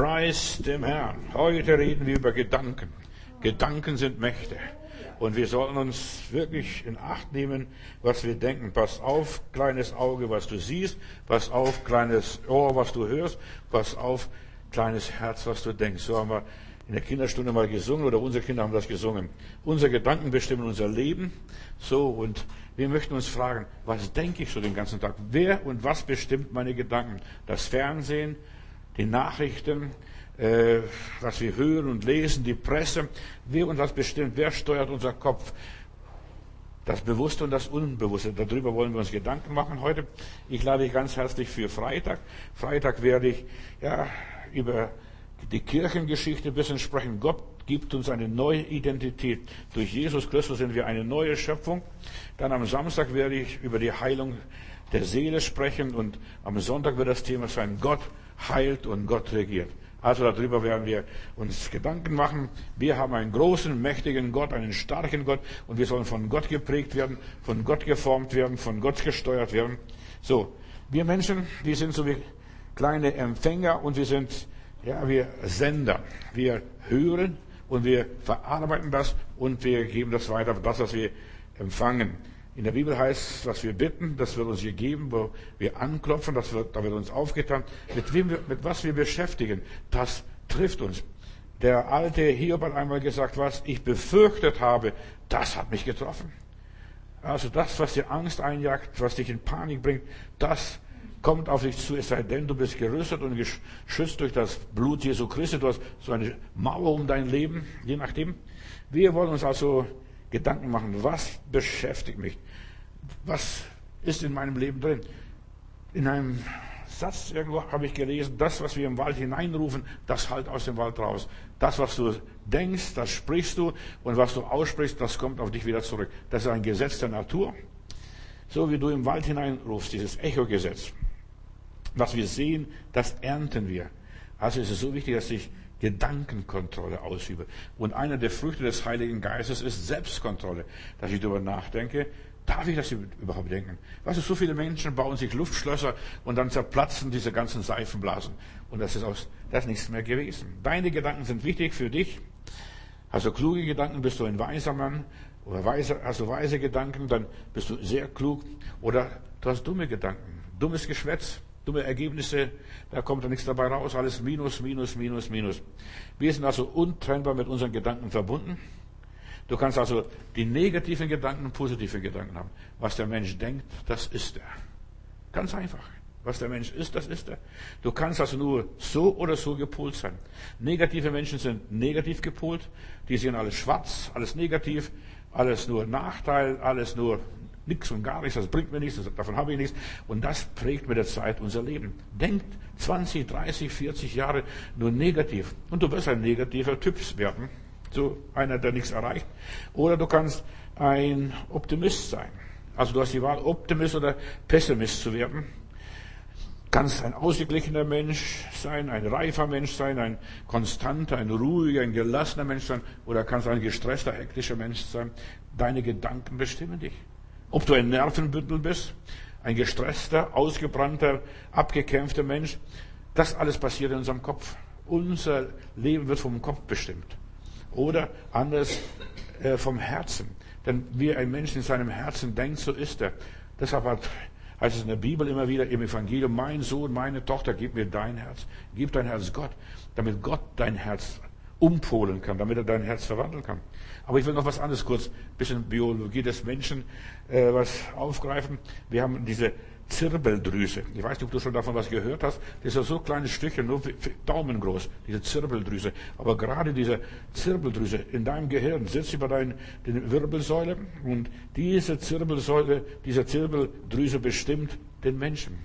Preis dem Herrn. Heute reden wir über Gedanken. Gedanken sind Mächte. Und wir sollten uns wirklich in Acht nehmen, was wir denken. Pass auf, kleines Auge, was du siehst. Pass auf, kleines Ohr, was du hörst. Pass auf, kleines Herz, was du denkst. So haben wir in der Kinderstunde mal gesungen oder unsere Kinder haben das gesungen. Unsere Gedanken bestimmen unser Leben. So, und wir möchten uns fragen, was denke ich so den ganzen Tag? Wer und was bestimmt meine Gedanken? Das Fernsehen, die Nachrichten, äh, was wir hören und lesen, die Presse. Wer und was bestimmt? Wer steuert unser Kopf? Das Bewusste und das Unbewusste. Darüber wollen wir uns Gedanken machen heute. Ich lade dich ganz herzlich für Freitag. Freitag werde ich ja über die Kirchengeschichte ein bisschen sprechen. Gott gibt uns eine neue Identität. Durch Jesus Christus sind wir eine neue Schöpfung. Dann am Samstag werde ich über die Heilung der Seele sprechen und am Sonntag wird das Thema sein, Gott heilt und Gott regiert. Also darüber werden wir uns Gedanken machen. Wir haben einen großen, mächtigen Gott, einen starken Gott und wir sollen von Gott geprägt werden, von Gott geformt werden, von Gott gesteuert werden. So, wir Menschen, wir sind so wie kleine Empfänger und wir sind, ja, wir Sender. Wir hören und wir verarbeiten das und wir geben das weiter, das, was wir empfangen. In der Bibel heißt, was wir bitten, das wird uns gegeben, wo wir anklopfen, das wird, da wird uns aufgetan. Mit, wem wir, mit was wir beschäftigen, das trifft uns. Der alte Hiob hat einmal gesagt, was ich befürchtet habe, das hat mich getroffen. Also das, was dir Angst einjagt, was dich in Panik bringt, das kommt auf dich zu, es sei denn, du bist gerüstet und geschützt durch das Blut Jesu Christi. Du hast so eine Mauer um dein Leben, je nachdem. Wir wollen uns also Gedanken machen, was beschäftigt mich? Was ist in meinem Leben drin? In einem Satz irgendwo habe ich gelesen, das, was wir im Wald hineinrufen, das halt aus dem Wald raus. Das, was du denkst, das sprichst du und was du aussprichst, das kommt auf dich wieder zurück. Das ist ein Gesetz der Natur. So wie du im Wald hineinrufst, dieses Echo-Gesetz. Was wir sehen, das ernten wir. Also ist es so wichtig, dass ich Gedankenkontrolle ausübe. Und einer der Früchte des Heiligen Geistes ist Selbstkontrolle, dass ich darüber nachdenke, darf ich das überhaupt denken? Weißt du, so viele Menschen bauen sich Luftschlösser und dann zerplatzen diese ganzen Seifenblasen. Und das ist, aus, das ist nichts mehr gewesen. Deine Gedanken sind wichtig für dich. Hast du kluge Gedanken, bist du ein weiser Mann. Oder weise, hast du weise Gedanken, dann bist du sehr klug. Oder du hast dumme Gedanken, dummes Geschwätz dumme Ergebnisse, da kommt da nichts dabei raus, alles Minus, Minus, Minus, Minus. Wir sind also untrennbar mit unseren Gedanken verbunden. Du kannst also die negativen Gedanken und positive Gedanken haben. Was der Mensch denkt, das ist er. Ganz einfach. Was der Mensch ist, das ist er. Du kannst also nur so oder so gepolt sein. Negative Menschen sind negativ gepolt. Die sehen alles schwarz, alles negativ, alles nur Nachteil, alles nur nichts und gar nichts, das bringt mir nichts, davon habe ich nichts. Und das prägt mit der Zeit unser Leben. Denkt 20, 30, 40 Jahre nur negativ. Und du wirst ein negativer Typ werden. So einer, der nichts erreicht. Oder du kannst ein Optimist sein. Also du hast die Wahl, Optimist oder Pessimist zu werden. Kannst ein ausgeglichener Mensch sein, ein reifer Mensch sein, ein konstanter, ein ruhiger, ein gelassener Mensch sein, oder kannst ein gestresster, hektischer Mensch sein. Deine Gedanken bestimmen dich. Ob du ein Nervenbündel bist, ein gestresster, ausgebrannter, abgekämpfter Mensch, das alles passiert in unserem Kopf. Unser Leben wird vom Kopf bestimmt. Oder anders äh, vom Herzen. Denn wie ein Mensch in seinem Herzen denkt, so ist er. Deshalb hat, heißt es in der Bibel immer wieder im Evangelium, mein Sohn, meine Tochter, gib mir dein Herz. Gib dein Herz Gott, damit Gott dein Herz umpolen kann, damit er dein Herz verwandeln kann. Aber ich will noch was anderes kurz, ein bisschen Biologie des Menschen, äh, was aufgreifen. Wir haben diese Zirbeldrüse. Ich weiß nicht, ob du schon davon was gehört hast. Das ist ja so kleine Stückchen, nur Daumen groß, diese Zirbeldrüse. Aber gerade diese Zirbeldrüse in deinem Gehirn sitzt über deine Wirbelsäule und diese Zirbelsäule, diese Zirbeldrüse bestimmt den Menschen.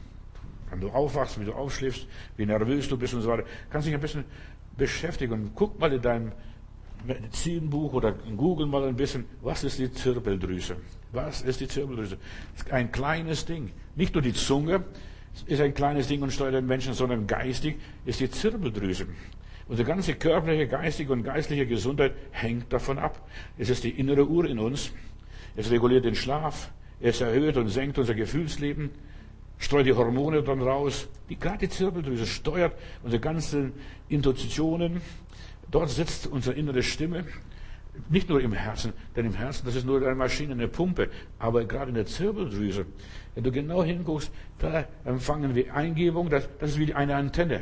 Wenn du aufwachst, wie du aufschläfst, wie nervös du bist und so weiter, kannst dich ein bisschen beschäftigen guck mal in deinem Medizinbuch oder Google mal ein bisschen, was ist die Zirbeldrüse? Was ist die Zirbeldrüse? Ein kleines Ding. Nicht nur die Zunge ist ein kleines Ding und steuert den Menschen, sondern geistig ist die Zirbeldrüse. Unsere ganze körperliche, geistige und geistliche Gesundheit hängt davon ab. Es ist die innere Uhr in uns. Es reguliert den Schlaf. Es erhöht und senkt unser Gefühlsleben. streut die Hormone dann raus. Die, gerade die Zirbeldrüse steuert unsere ganzen Intuitionen. Dort sitzt unsere innere Stimme. Nicht nur im Herzen, denn im Herzen, das ist nur eine Maschine, eine Pumpe, aber gerade in der Zirbeldrüse, wenn du genau hinguckst, da empfangen wir Eingebung, das, das ist wie eine Antenne.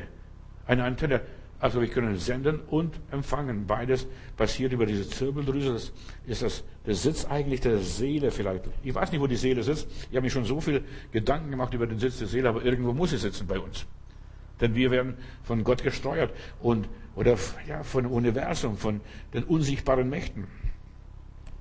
Eine Antenne. Also wir können senden und empfangen. Beides passiert über diese Zirbeldrüse. Das ist das, der Sitz eigentlich der Seele vielleicht. Ich weiß nicht, wo die Seele sitzt. Ich habe mir schon so viel Gedanken gemacht über den Sitz der Seele, aber irgendwo muss sie sitzen bei uns. Denn wir werden von Gott gesteuert und, oder, ja, von Universum, von den unsichtbaren Mächten.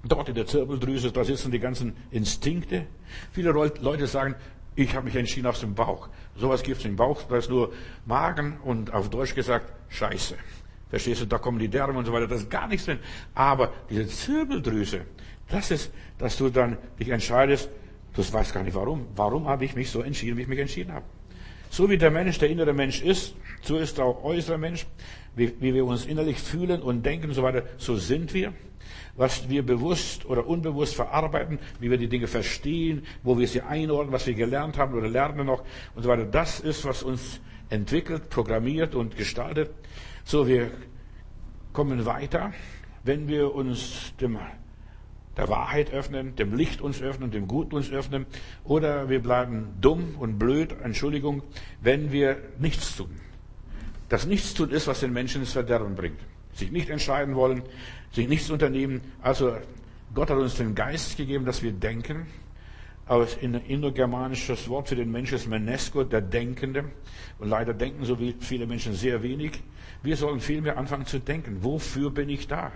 Dort in der Zirbeldrüse, da sitzen die ganzen Instinkte. Viele Leute sagen, ich habe mich entschieden aus dem Bauch. Sowas gibt es im Bauch, da ist nur Magen und auf Deutsch gesagt Scheiße. Verstehst du, da kommen die Därme und so weiter, da ist gar nichts drin. Aber diese Zirbeldrüse, das ist, dass du dann dich entscheidest, du weißt gar nicht warum. Warum habe ich mich so entschieden, wie ich mich entschieden habe? So wie der Mensch, der innere Mensch ist, so ist auch äußerer Mensch, wie, wie wir uns innerlich fühlen und denken und so weiter, so sind wir was wir bewusst oder unbewusst verarbeiten, wie wir die Dinge verstehen, wo wir sie einordnen, was wir gelernt haben oder lernen noch und so weiter. Das ist, was uns entwickelt, programmiert und gestaltet. So, wir kommen weiter, wenn wir uns dem, der Wahrheit öffnen, dem Licht uns öffnen, dem Guten uns öffnen, oder wir bleiben dumm und blöd, Entschuldigung, wenn wir nichts tun. Das Nichtstun ist, was den Menschen ins Verderben bringt. Sich nicht entscheiden wollen, sich nichts unternehmen. Also Gott hat uns den Geist gegeben, dass wir denken. Aber ein indogermanisches Wort für den Menschen ist Menesco, der Denkende. Und leider denken so viele Menschen sehr wenig. Wir sollen vielmehr anfangen zu denken. Wofür bin ich da?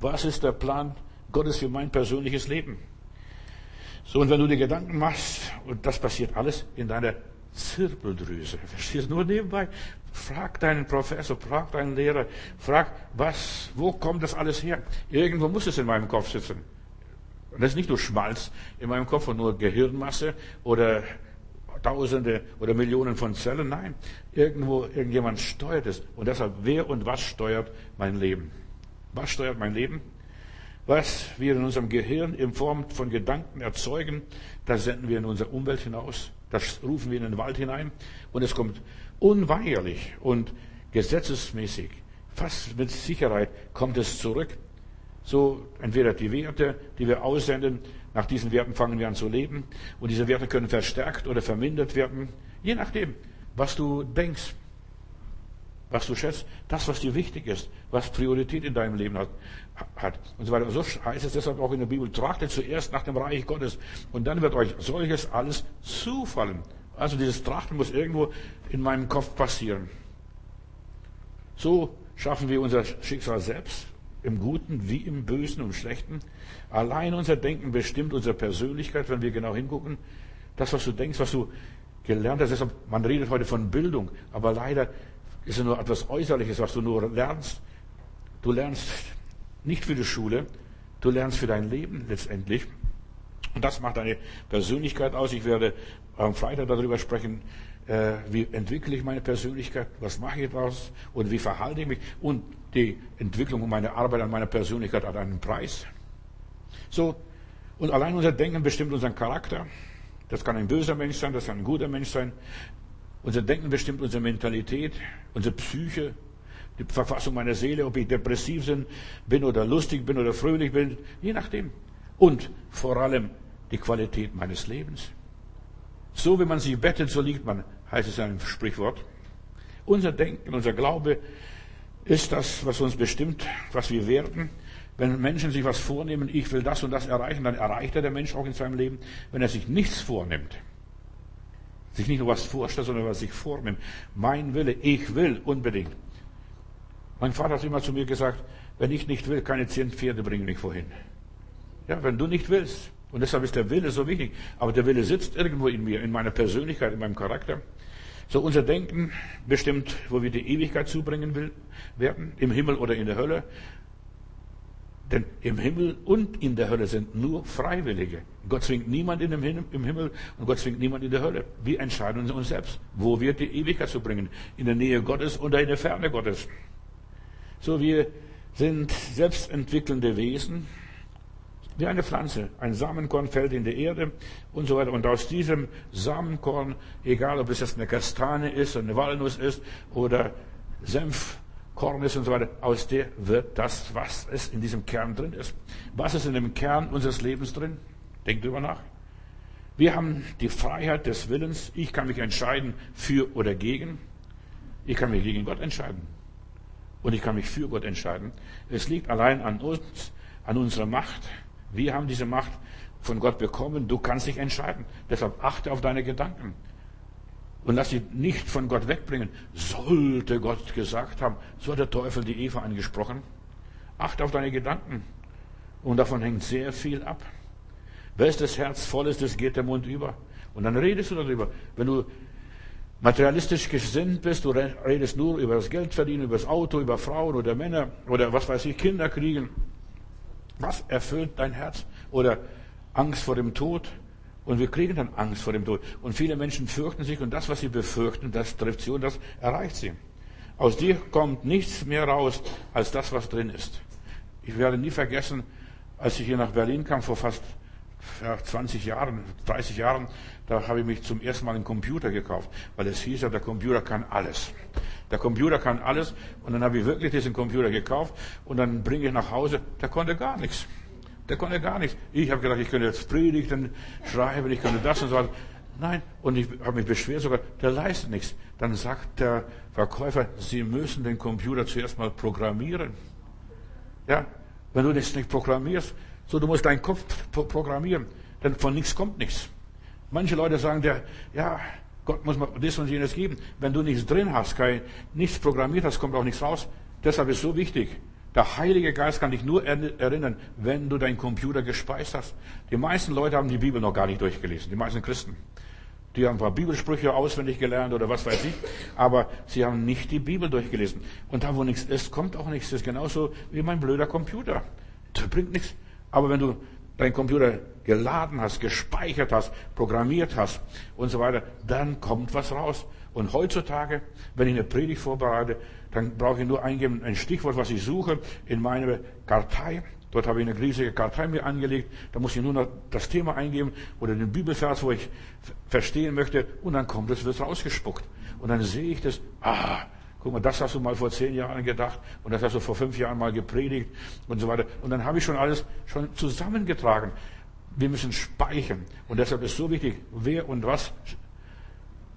Was ist der Plan Gottes für mein persönliches Leben? So, und wenn du dir Gedanken machst, und das passiert alles in deiner Zirbeldrüse. Verstehst du? Nur nebenbei. Frag deinen Professor, frag deinen Lehrer, frag, was, wo kommt das alles her? Irgendwo muss es in meinem Kopf sitzen. Und das ist nicht nur Schmalz in meinem Kopf und nur Gehirnmasse oder Tausende oder Millionen von Zellen. Nein, irgendwo, irgendjemand steuert es. Und deshalb, wer und was steuert mein Leben? Was steuert mein Leben? Was wir in unserem Gehirn in Form von Gedanken erzeugen, das senden wir in unsere Umwelt hinaus. Das rufen wir in den Wald hinein. Und es kommt unweigerlich und gesetzesmäßig, fast mit Sicherheit kommt es zurück. So entweder die Werte, die wir aussenden, nach diesen Werten fangen wir an zu leben. Und diese Werte können verstärkt oder vermindert werden, je nachdem, was du denkst, was du schätzt, das, was dir wichtig ist, was Priorität in deinem Leben hat, hat und so weiter. So heißt es deshalb auch in der Bibel, trachtet zuerst nach dem Reich Gottes und dann wird euch solches alles zufallen. Also dieses Trachten muss irgendwo in meinem Kopf passieren. So schaffen wir unser Schicksal selbst, im Guten wie im Bösen und Schlechten. Allein unser Denken bestimmt unsere Persönlichkeit, wenn wir genau hingucken. Das, was du denkst, was du gelernt hast, deshalb, man redet heute von Bildung, aber leider ist es nur etwas Äußerliches, was du nur lernst. Du lernst nicht für die Schule, du lernst für dein Leben letztendlich. Und das macht deine Persönlichkeit aus. Ich werde am Freitag darüber sprechen, äh, wie entwickle ich meine Persönlichkeit, was mache ich daraus und wie verhalte ich mich. Und die Entwicklung und meine Arbeit an meiner Persönlichkeit hat einen Preis. So, und allein unser Denken bestimmt unseren Charakter. Das kann ein böser Mensch sein, das kann ein guter Mensch sein. Unser Denken bestimmt unsere Mentalität, unsere Psyche, die Verfassung meiner Seele, ob ich depressiv bin oder lustig bin oder fröhlich bin, je nachdem. Und vor allem die Qualität meines Lebens. So wie man sich bettet, so liegt man, heißt es in einem Sprichwort. Unser Denken, unser Glaube ist das, was uns bestimmt, was wir werden. Wenn Menschen sich was vornehmen, ich will das und das erreichen, dann erreicht er der Mensch auch in seinem Leben. Wenn er sich nichts vornimmt, sich nicht nur was vorstellt, sondern was sich vornimmt, mein Wille, ich will unbedingt. Mein Vater hat immer zu mir gesagt, wenn ich nicht will, keine zehn Pferde bringen mich vorhin. Ja, wenn du nicht willst. Und deshalb ist der Wille so wichtig. Aber der Wille sitzt irgendwo in mir, in meiner Persönlichkeit, in meinem Charakter. So unser Denken bestimmt, wo wir die Ewigkeit zubringen will, werden, im Himmel oder in der Hölle. Denn im Himmel und in der Hölle sind nur Freiwillige. Gott zwingt niemand in dem im Himmel und Gott zwingt niemand in der Hölle. Wir entscheiden uns selbst, wo wir die Ewigkeit zu bringen. In der Nähe Gottes oder in der Ferne Gottes. So, wir sind selbstentwickelnde Wesen. Wie eine Pflanze. Ein Samenkorn fällt in die Erde und so weiter. Und aus diesem Samenkorn, egal ob es jetzt eine Kastanie ist, eine Walnuss ist oder Senfkorn ist und so weiter, aus der wird das, was es in diesem Kern drin ist. Was ist in dem Kern unseres Lebens drin? Denkt drüber nach. Wir haben die Freiheit des Willens. Ich kann mich entscheiden für oder gegen. Ich kann mich gegen Gott entscheiden. Und ich kann mich für Gott entscheiden. Es liegt allein an uns, an unserer Macht. Wir haben diese Macht von Gott bekommen. Du kannst dich entscheiden. Deshalb achte auf deine Gedanken. Und lass sie nicht von Gott wegbringen. Sollte Gott gesagt haben, so hat der Teufel die Eva angesprochen. Achte auf deine Gedanken. Und davon hängt sehr viel ab. Wenn das Herz voll ist, das geht der Mund über. Und dann redest du darüber. Wenn du materialistisch gesinnt bist, du redest nur über das Geld verdienen, über das Auto, über Frauen oder Männer oder was weiß ich, Kinder kriegen. Was erfüllt dein Herz? Oder Angst vor dem Tod? Und wir kriegen dann Angst vor dem Tod. Und viele Menschen fürchten sich und das, was sie befürchten, das trifft sie und das erreicht sie. Aus dir kommt nichts mehr raus als das, was drin ist. Ich werde nie vergessen, als ich hier nach Berlin kam vor fast 20 Jahren, 30 Jahren, da habe ich mich zum ersten Mal einen Computer gekauft, weil es hieß ja, der Computer kann alles. Der Computer kann alles und dann habe ich wirklich diesen Computer gekauft und dann bringe ich nach Hause, der konnte gar nichts. Der konnte gar nichts. Ich habe gedacht, ich könnte jetzt Predigten schreiben, ich könnte das und so weiter. Nein, und ich habe mich beschwert sogar, der leistet nichts. Dann sagt der Verkäufer, Sie müssen den Computer zuerst mal programmieren. Ja, wenn du das nicht programmierst, so, du musst deinen Kopf programmieren, denn von nichts kommt nichts. Manche Leute sagen der, ja, Gott muss mir das und jenes geben. Wenn du nichts drin hast, kein, nichts programmiert hast, kommt auch nichts raus. Deshalb ist es so wichtig. Der Heilige Geist kann dich nur erinnern, wenn du deinen Computer gespeist hast. Die meisten Leute haben die Bibel noch gar nicht durchgelesen, die meisten Christen. Die haben ein paar Bibelsprüche auswendig gelernt oder was weiß ich, aber sie haben nicht die Bibel durchgelesen. Und da, wo nichts ist, kommt auch nichts. Das ist genauso wie mein blöder Computer. Der bringt nichts. Aber wenn du deinen Computer geladen hast, gespeichert hast, programmiert hast und so weiter, dann kommt was raus. Und heutzutage, wenn ich eine Predigt vorbereite, dann brauche ich nur eingeben, ein Stichwort, was ich suche, in meine Kartei. Dort habe ich eine riesige Kartei mir angelegt. Da muss ich nur noch das Thema eingeben oder den Bibelvers, wo ich verstehen möchte. Und dann kommt es, wird rausgespuckt. Und dann sehe ich das, ah, Guck mal, das hast du mal vor zehn Jahren gedacht und das hast du vor fünf Jahren mal gepredigt und so weiter. Und dann habe ich schon alles schon zusammengetragen. Wir müssen speichern. Und deshalb ist so wichtig, wer und was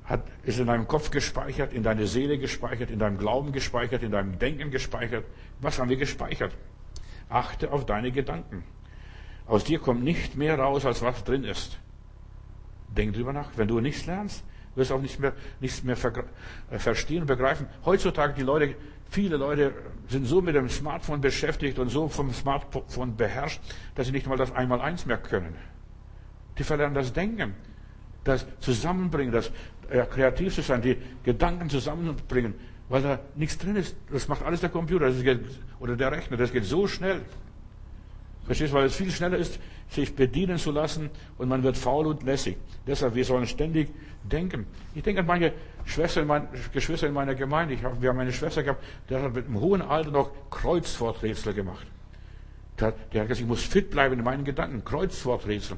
hat, ist in deinem Kopf gespeichert, in deine Seele gespeichert, in deinem Glauben gespeichert, in deinem Denken gespeichert. Was haben wir gespeichert? Achte auf deine Gedanken. Aus dir kommt nicht mehr raus, als was drin ist. Denk drüber nach. Wenn du nichts lernst, wirst auch nicht mehr, nichts mehr äh, verstehen und begreifen. Heutzutage die Leute, viele Leute sind so mit dem Smartphone beschäftigt und so vom Smartphone beherrscht, dass sie nicht mal das Einmaleins mehr können. Die verlernen das Denken, das Zusammenbringen, das ja, kreativ zu sein, die Gedanken zusammenbringen, weil da nichts drin ist. Das macht alles der Computer geht, oder der Rechner. Das geht so schnell. Verstehst du? Weil es viel schneller ist, sich bedienen zu lassen und man wird faul und lässig. Deshalb, wir sollen ständig denken. Ich denke an manche Schwestern, meine, Geschwister in meiner Gemeinde. Ich hab, wir haben eine Schwester gehabt, die hat mit einem hohen Alter noch Kreuzworträtsel gemacht. Der, hat gesagt, ich muss fit bleiben in meinen Gedanken. Kreuzworträtsel.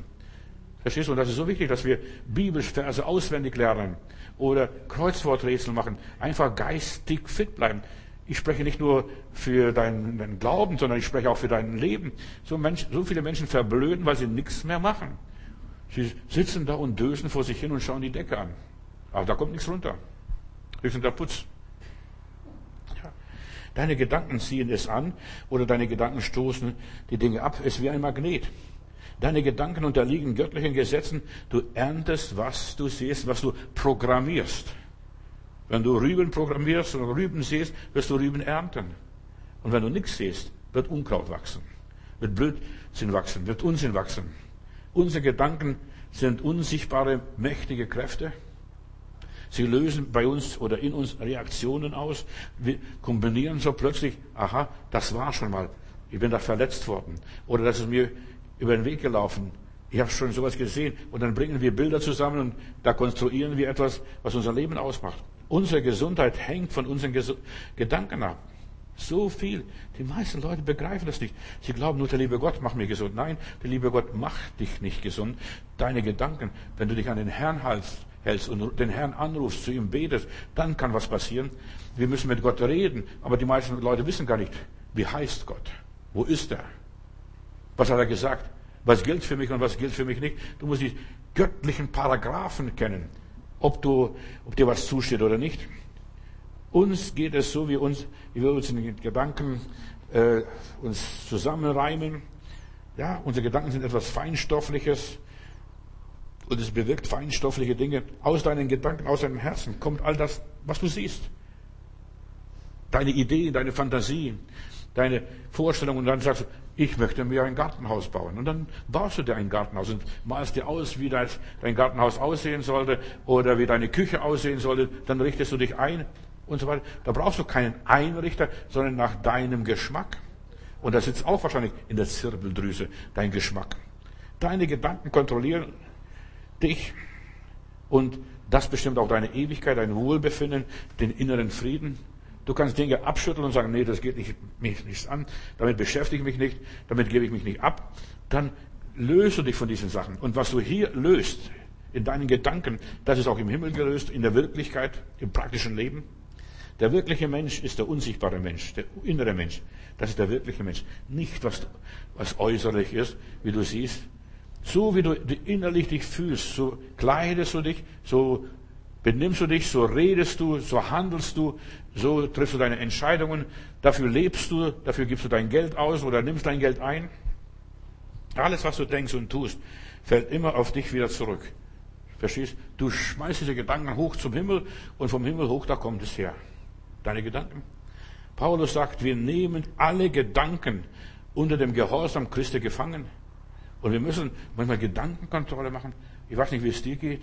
Verstehst du? Und das ist so wichtig, dass wir Bibelverse auswendig lernen oder Kreuzworträtsel machen. Einfach geistig fit bleiben. Ich spreche nicht nur für deinen, deinen Glauben, sondern ich spreche auch für dein Leben. So, Menschen, so viele Menschen verblöden, weil sie nichts mehr machen. Sie sitzen da und dösen vor sich hin und schauen die Decke an. Aber da kommt nichts runter. Höchstens der Putz. Ja. Deine Gedanken ziehen es an oder deine Gedanken stoßen die Dinge ab. Es ist wie ein Magnet. Deine Gedanken unterliegen göttlichen Gesetzen. Du erntest, was du siehst, was du programmierst. Wenn du Rüben programmierst und Rüben siehst, wirst du Rüben ernten. Und wenn du nichts siehst, wird Unkraut wachsen, wird Blödsinn wachsen, wird Unsinn wachsen. Unsere Gedanken sind unsichtbare, mächtige Kräfte. Sie lösen bei uns oder in uns Reaktionen aus. Wir kombinieren so plötzlich, aha, das war schon mal. Ich bin da verletzt worden. Oder das ist mir über den Weg gelaufen. Ich habe schon sowas gesehen. Und dann bringen wir Bilder zusammen und da konstruieren wir etwas, was unser Leben ausmacht. Unsere Gesundheit hängt von unseren Ges Gedanken ab. So viel. Die meisten Leute begreifen das nicht. Sie glauben nur, der liebe Gott macht mich gesund. Nein, der liebe Gott macht dich nicht gesund. Deine Gedanken, wenn du dich an den Herrn hältst, hältst und den Herrn anrufst, zu ihm betest, dann kann was passieren. Wir müssen mit Gott reden, aber die meisten Leute wissen gar nicht, wie heißt Gott? Wo ist er? Was hat er gesagt? Was gilt für mich und was gilt für mich nicht? Du musst die göttlichen Paragraphen kennen, ob du, ob dir was zusteht oder nicht. Uns geht es so, wie, uns, wie wir uns in den Gedanken äh, uns zusammenreimen. Ja, unsere Gedanken sind etwas Feinstoffliches und es bewirkt feinstoffliche Dinge. Aus deinen Gedanken, aus deinem Herzen kommt all das, was du siehst. Deine Ideen, deine Fantasie, deine Vorstellungen und dann sagst du, ich möchte mir ein Gartenhaus bauen. Und dann baust du dir ein Gartenhaus und malst dir aus, wie dein Gartenhaus aussehen sollte oder wie deine Küche aussehen sollte. Dann richtest du dich ein und so weiter. Da brauchst du keinen Einrichter, sondern nach deinem Geschmack. Und das sitzt auch wahrscheinlich in der Zirbeldrüse, dein Geschmack. Deine Gedanken kontrollieren dich und das bestimmt auch deine Ewigkeit, dein Wohlbefinden, den inneren Frieden. Du kannst Dinge abschütteln und sagen, nee, das geht nicht, mich nichts an, damit beschäftige ich mich nicht, damit gebe ich mich nicht ab. Dann löst du dich von diesen Sachen. Und was du hier löst, in deinen Gedanken, das ist auch im Himmel gelöst, in der Wirklichkeit, im praktischen Leben. Der wirkliche Mensch ist der unsichtbare Mensch, der innere Mensch. Das ist der wirkliche Mensch. Nicht was, was äußerlich ist, wie du siehst. So wie du innerlich dich fühlst, so kleidest du dich, so benimmst du dich, so redest du, so handelst du, so triffst du deine Entscheidungen, dafür lebst du, dafür gibst du dein Geld aus oder nimmst dein Geld ein. Alles, was du denkst und tust, fällt immer auf dich wieder zurück. Verstehst? Du schmeißt diese Gedanken hoch zum Himmel und vom Himmel hoch, da kommt es her deine Gedanken. Paulus sagt, wir nehmen alle Gedanken unter dem Gehorsam Christi gefangen. Und wir müssen manchmal Gedankenkontrolle machen. Ich weiß nicht, wie es dir geht,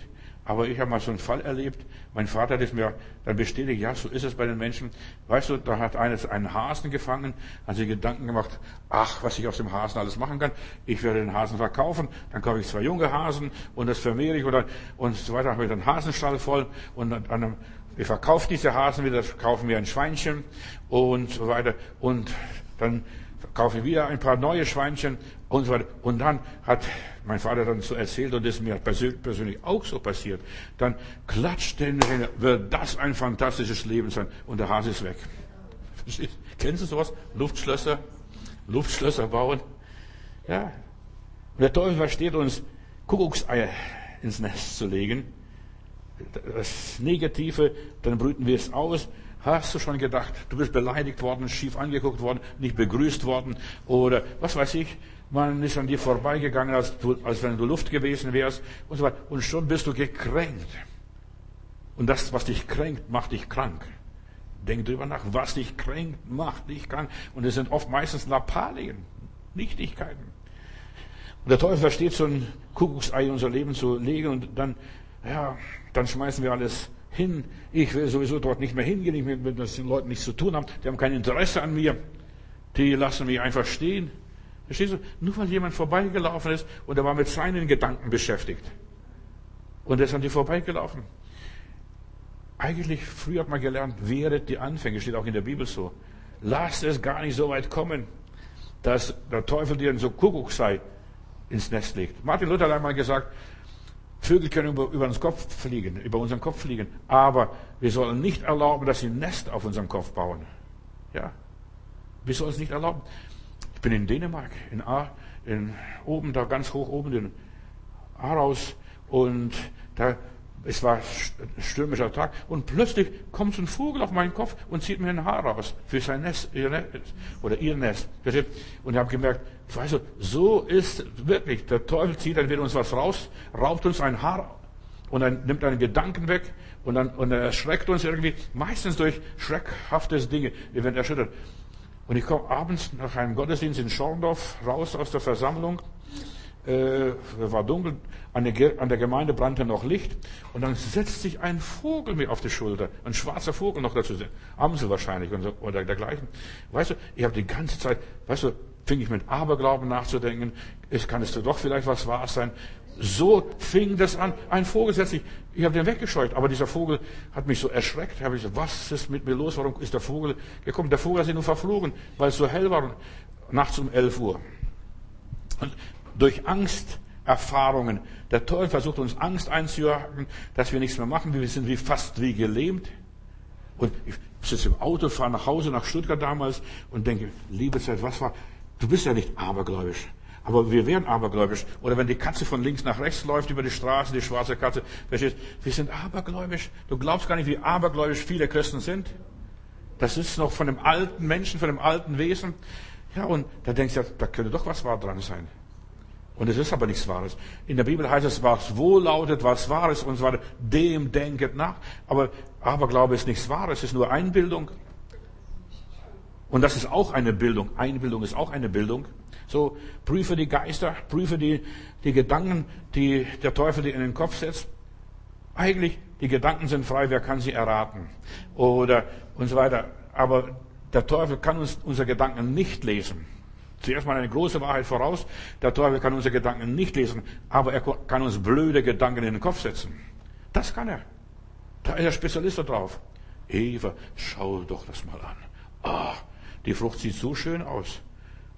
aber ich habe mal so einen Fall erlebt. Mein Vater hat es mir dann bestätigt, ja, so ist es bei den Menschen. Weißt du, da hat eines einen Hasen gefangen, hat sich Gedanken gemacht, ach, was ich aus dem Hasen alles machen kann. Ich werde den Hasen verkaufen, dann kaufe ich zwei junge Hasen und das vermehre ich oder, und so weiter, habe ich dann Hasenstall voll und an einem wir verkaufen diese Hasen wieder, kaufen wir ein Schweinchen und so weiter. Und dann kaufen wir wieder ein paar neue Schweinchen und so weiter. Und dann hat mein Vater dann so erzählt, und das ist mir persönlich auch so passiert, dann klatscht den wird das ein fantastisches Leben sein. Und der Hase ist weg. Kennst du sowas? Luftschlösser? Luftschlösser bauen? Ja. Und der Teufel versteht uns, Kuckuckseier ins Nest zu legen das Negative, dann brüten wir es aus. Hast du schon gedacht, du bist beleidigt worden, schief angeguckt worden, nicht begrüßt worden oder was weiß ich, man ist an dir vorbeigegangen, als, du, als wenn du Luft gewesen wärst und so weiter. Und schon bist du gekränkt. Und das, was dich kränkt, macht dich krank. Denk drüber nach, was dich kränkt, macht dich krank. Und es sind oft meistens Lappalien, Nichtigkeiten. Und der Teufel versteht so ein Kuckucksei in unser Leben zu legen und dann ja, dann schmeißen wir alles hin. Ich will sowieso dort nicht mehr hingehen, ich will mit den Leuten nichts zu tun haben. Die haben kein Interesse an mir. Die lassen mich einfach stehen. Verstehst du? Nur weil jemand vorbeigelaufen ist und er war mit seinen Gedanken beschäftigt. Und er ist an dir vorbeigelaufen. Eigentlich, früher hat man gelernt, wehret die Anfänge, steht auch in der Bibel so. Lasst es gar nicht so weit kommen, dass der Teufel dir so Kuckuck sei ins Nest legt. Martin Luther hat einmal gesagt, Vögel können über, über uns Kopf fliegen, über unseren Kopf fliegen, aber wir sollen nicht erlauben, dass sie ein Nest auf unserem Kopf bauen. Ja, wir sollen es nicht erlauben. Ich bin in Dänemark, in, A, in oben da ganz hoch oben in Aarhus und da es war ein stürmischer Tag und plötzlich kommt so ein Vogel auf meinen Kopf und zieht mir ein Haar raus für sein Nest, ihr Nest oder ihr Nest. Und ich habe gemerkt, weißt du, so ist wirklich, der Teufel zieht dann wieder uns was raus, raubt uns ein Haar und dann nimmt einen Gedanken weg und dann und er erschreckt uns irgendwie, meistens durch schreckhaftes Dinge. Wir werden erschüttert. Und ich komme abends nach einem Gottesdienst in Schorndorf raus aus der Versammlung äh, war dunkel, an der, Gemeinde brannte noch Licht und dann setzt sich ein Vogel mir auf die Schulter, ein schwarzer Vogel noch dazu, Amsel wahrscheinlich und so, oder dergleichen. Weißt du, ich habe die ganze Zeit, weißt du, fing ich mit Aberglauben nachzudenken, es kann es doch vielleicht was wahr sein. so fing das an. Ein Vogel setzt sich, ich habe den weggescheucht, aber dieser Vogel hat mich so erschreckt. Habe ich gesagt, was ist mit mir los? Warum ist der Vogel gekommen? Der Vogel hat sich nur verflogen, weil es so hell war, nachts um 11 Uhr. Und durch Angsterfahrungen, der Teufel versucht uns Angst einzujagen, dass wir nichts mehr machen. Wir sind wie fast wie gelähmt. Und ich sitze im Auto, fahre nach Hause, nach Stuttgart damals und denke, liebe Zeit, was war? Du bist ja nicht abergläubisch. Aber wir werden abergläubisch. Oder wenn die Katze von links nach rechts läuft über die Straße, die schwarze Katze, verstehst Wir sind abergläubisch. Du glaubst gar nicht, wie abergläubisch viele Christen sind. Das ist noch von dem alten Menschen, von dem alten Wesen. Ja, und da denkst du, da könnte doch was wahr dran sein. Und es ist aber nichts Wahres. In der Bibel heißt es, was wohl lautet, was Wahres und so weiter, dem denket nach. Aber Aberglaube ist nichts Wahres, es ist nur Einbildung. Und das ist auch eine Bildung. Einbildung ist auch eine Bildung. So, prüfe die Geister, prüfe die, die Gedanken, die der Teufel dir in den Kopf setzt. Eigentlich, die Gedanken sind frei, wer kann sie erraten? Oder, und so weiter. Aber der Teufel kann uns unsere Gedanken nicht lesen. Zuerst mal eine große Wahrheit voraus. Der Teufel kann unsere Gedanken nicht lesen, aber er kann uns blöde Gedanken in den Kopf setzen. Das kann er. Da ist er Spezialist drauf. Eva, schau doch das mal an. Ah, die Frucht sieht so schön aus.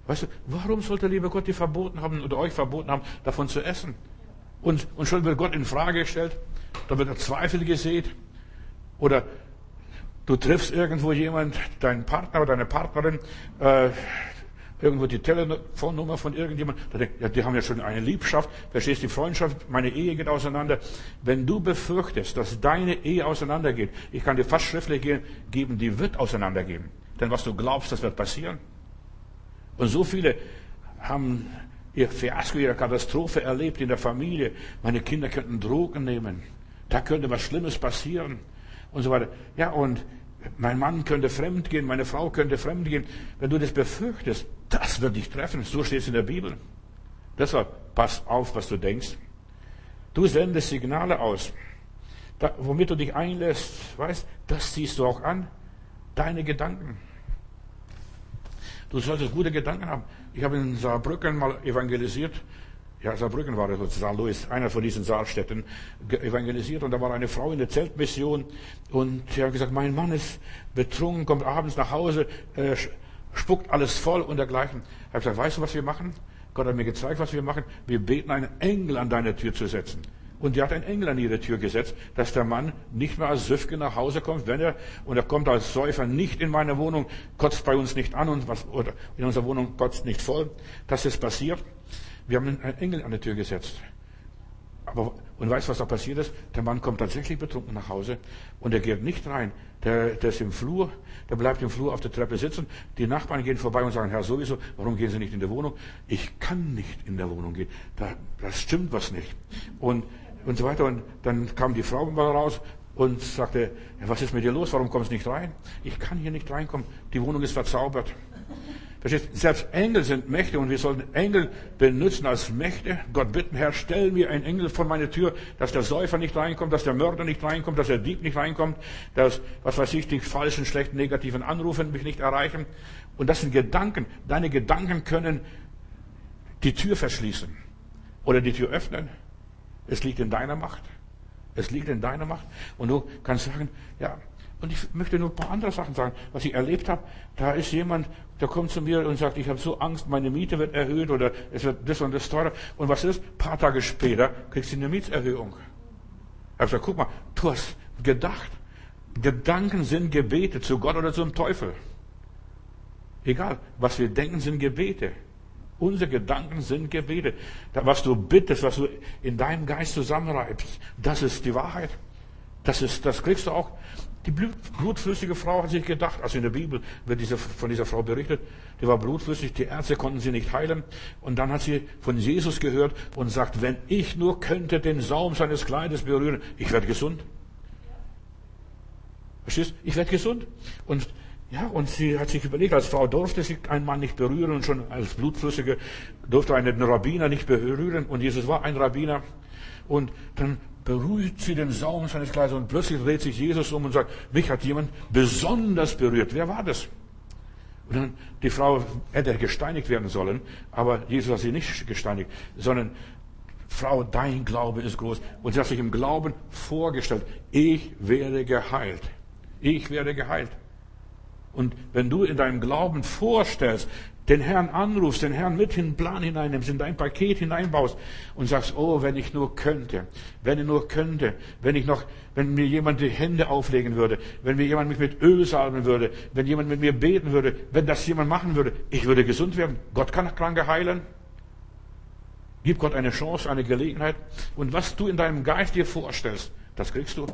Weißt du, warum sollte lieber Gott dir verboten haben oder euch verboten haben, davon zu essen? Und, und schon wird Gott in Frage gestellt, da wird der Zweifel gesät. Oder du triffst irgendwo jemand, deinen Partner oder deine Partnerin, äh, irgendwo die Telefonnummer von irgendjemandem, denkt, ja, die haben ja schon eine Liebschaft, verstehst die Freundschaft, meine Ehe geht auseinander. Wenn du befürchtest, dass deine Ehe auseinandergeht, ich kann dir fast schriftlich geben, die wird auseinandergehen. Denn was du glaubst, das wird passieren. Und so viele haben ihr Fiasko, ihre Katastrophe erlebt in der Familie. Meine Kinder könnten Drogen nehmen. Da könnte was Schlimmes passieren. Und so weiter. Ja, und mein Mann könnte fremd gehen, meine Frau könnte fremd gehen. Wenn du das befürchtest, das wird dich treffen. So steht es in der Bibel. Deshalb pass auf, was du denkst. Du sendest Signale aus. Da, womit du dich einlässt, weißt, das ziehst du auch an. Deine Gedanken. Du solltest gute Gedanken haben. Ich habe in Saarbrücken mal evangelisiert. Ja, Saarbrücken war das sozusagen, Louis, einer von diesen Saarstädten, evangelisiert. Und da war eine Frau in der Zeltmission. Und sie hat gesagt, mein Mann ist betrunken, kommt abends nach Hause, äh, spuckt alles voll und dergleichen. Ich habe gesagt, weißt du, was wir machen? Gott hat mir gezeigt, was wir machen. Wir beten, einen Engel an deine Tür zu setzen. Und die hat einen Engel an ihre Tür gesetzt, dass der Mann nicht mehr als Süfke nach Hause kommt, wenn er, und er kommt als Säufer nicht in meine Wohnung, kotzt bei uns nicht an und was, oder in unserer Wohnung kotzt nicht voll. Das ist passiert. Wir haben einen Engel an die Tür gesetzt. Aber, und weißt was da passiert ist? Der Mann kommt tatsächlich betrunken nach Hause und er geht nicht rein. Der, der ist im Flur, der bleibt im Flur auf der Treppe sitzen. Die Nachbarn gehen vorbei und sagen, Herr, sowieso, warum gehen Sie nicht in die Wohnung? Ich kann nicht in der Wohnung gehen. Da, das stimmt was nicht. Und und so weiter. Und dann kam die Frau mal raus und sagte, was ist mit dir los? Warum kommst du nicht rein? Ich kann hier nicht reinkommen. Die Wohnung ist verzaubert. Verstehst? Selbst Engel sind Mächte und wir sollten Engel benutzen als Mächte. Gott bitten, Herr, stell mir einen Engel vor meine Tür, dass der Säufer nicht reinkommt, dass der Mörder nicht reinkommt, dass der Dieb nicht reinkommt, dass, was weiß ich, die falschen, schlechten, negativen Anrufe mich nicht erreichen. Und das sind Gedanken. Deine Gedanken können die Tür verschließen oder die Tür öffnen. Es liegt in deiner Macht. Es liegt in deiner Macht. Und du kannst sagen, ja, und ich möchte nur ein paar andere Sachen sagen, was ich erlebt habe. Da ist jemand, der kommt zu mir und sagt, ich habe so Angst, meine Miete wird erhöht oder es wird das und das teurer. Und was ist? Ein paar Tage später kriegst du eine Mietserhöhung. Ich habe gesagt, guck mal, du hast gedacht. Gedanken sind Gebete zu Gott oder zum Teufel. Egal, was wir denken, sind Gebete. Unsere Gedanken sind Gebete. Was du bittest, was du in deinem Geist zusammenreibst, das ist die Wahrheit. Das ist, das kriegst du auch. Die blutflüssige Frau hat sich gedacht, also in der Bibel wird diese, von dieser Frau berichtet, die war blutflüssig, die Ärzte konnten sie nicht heilen. Und dann hat sie von Jesus gehört und sagt, wenn ich nur könnte den Saum seines Kleides berühren, ich werde gesund. Verstehst? Ich werde gesund. Und ja, und sie hat sich überlegt, als Frau durfte sie einen Mann nicht berühren und schon als Blutflüssige durfte einen Rabbiner nicht berühren und Jesus war ein Rabbiner. Und dann berührt sie den Saum seines Kleides und plötzlich dreht sich Jesus um und sagt, mich hat jemand besonders berührt. Wer war das? Und dann, die Frau hätte gesteinigt werden sollen, aber Jesus hat sie nicht gesteinigt, sondern Frau, dein Glaube ist groß. Und sie hat sich im Glauben vorgestellt, ich werde geheilt. Ich werde geheilt. Und wenn du in deinem Glauben vorstellst, den Herrn anrufst, den Herrn mit in den Plan hineinnimmst, in dein Paket hineinbaust und sagst, oh, wenn ich nur könnte, wenn ich nur könnte, wenn ich noch, wenn mir jemand die Hände auflegen würde, wenn mir jemand mich mit Öl salben würde, wenn jemand mit mir beten würde, wenn das jemand machen würde, ich würde gesund werden. Gott kann Kranke heilen. Gib Gott eine Chance, eine Gelegenheit. Und was du in deinem Geist dir vorstellst, das kriegst du.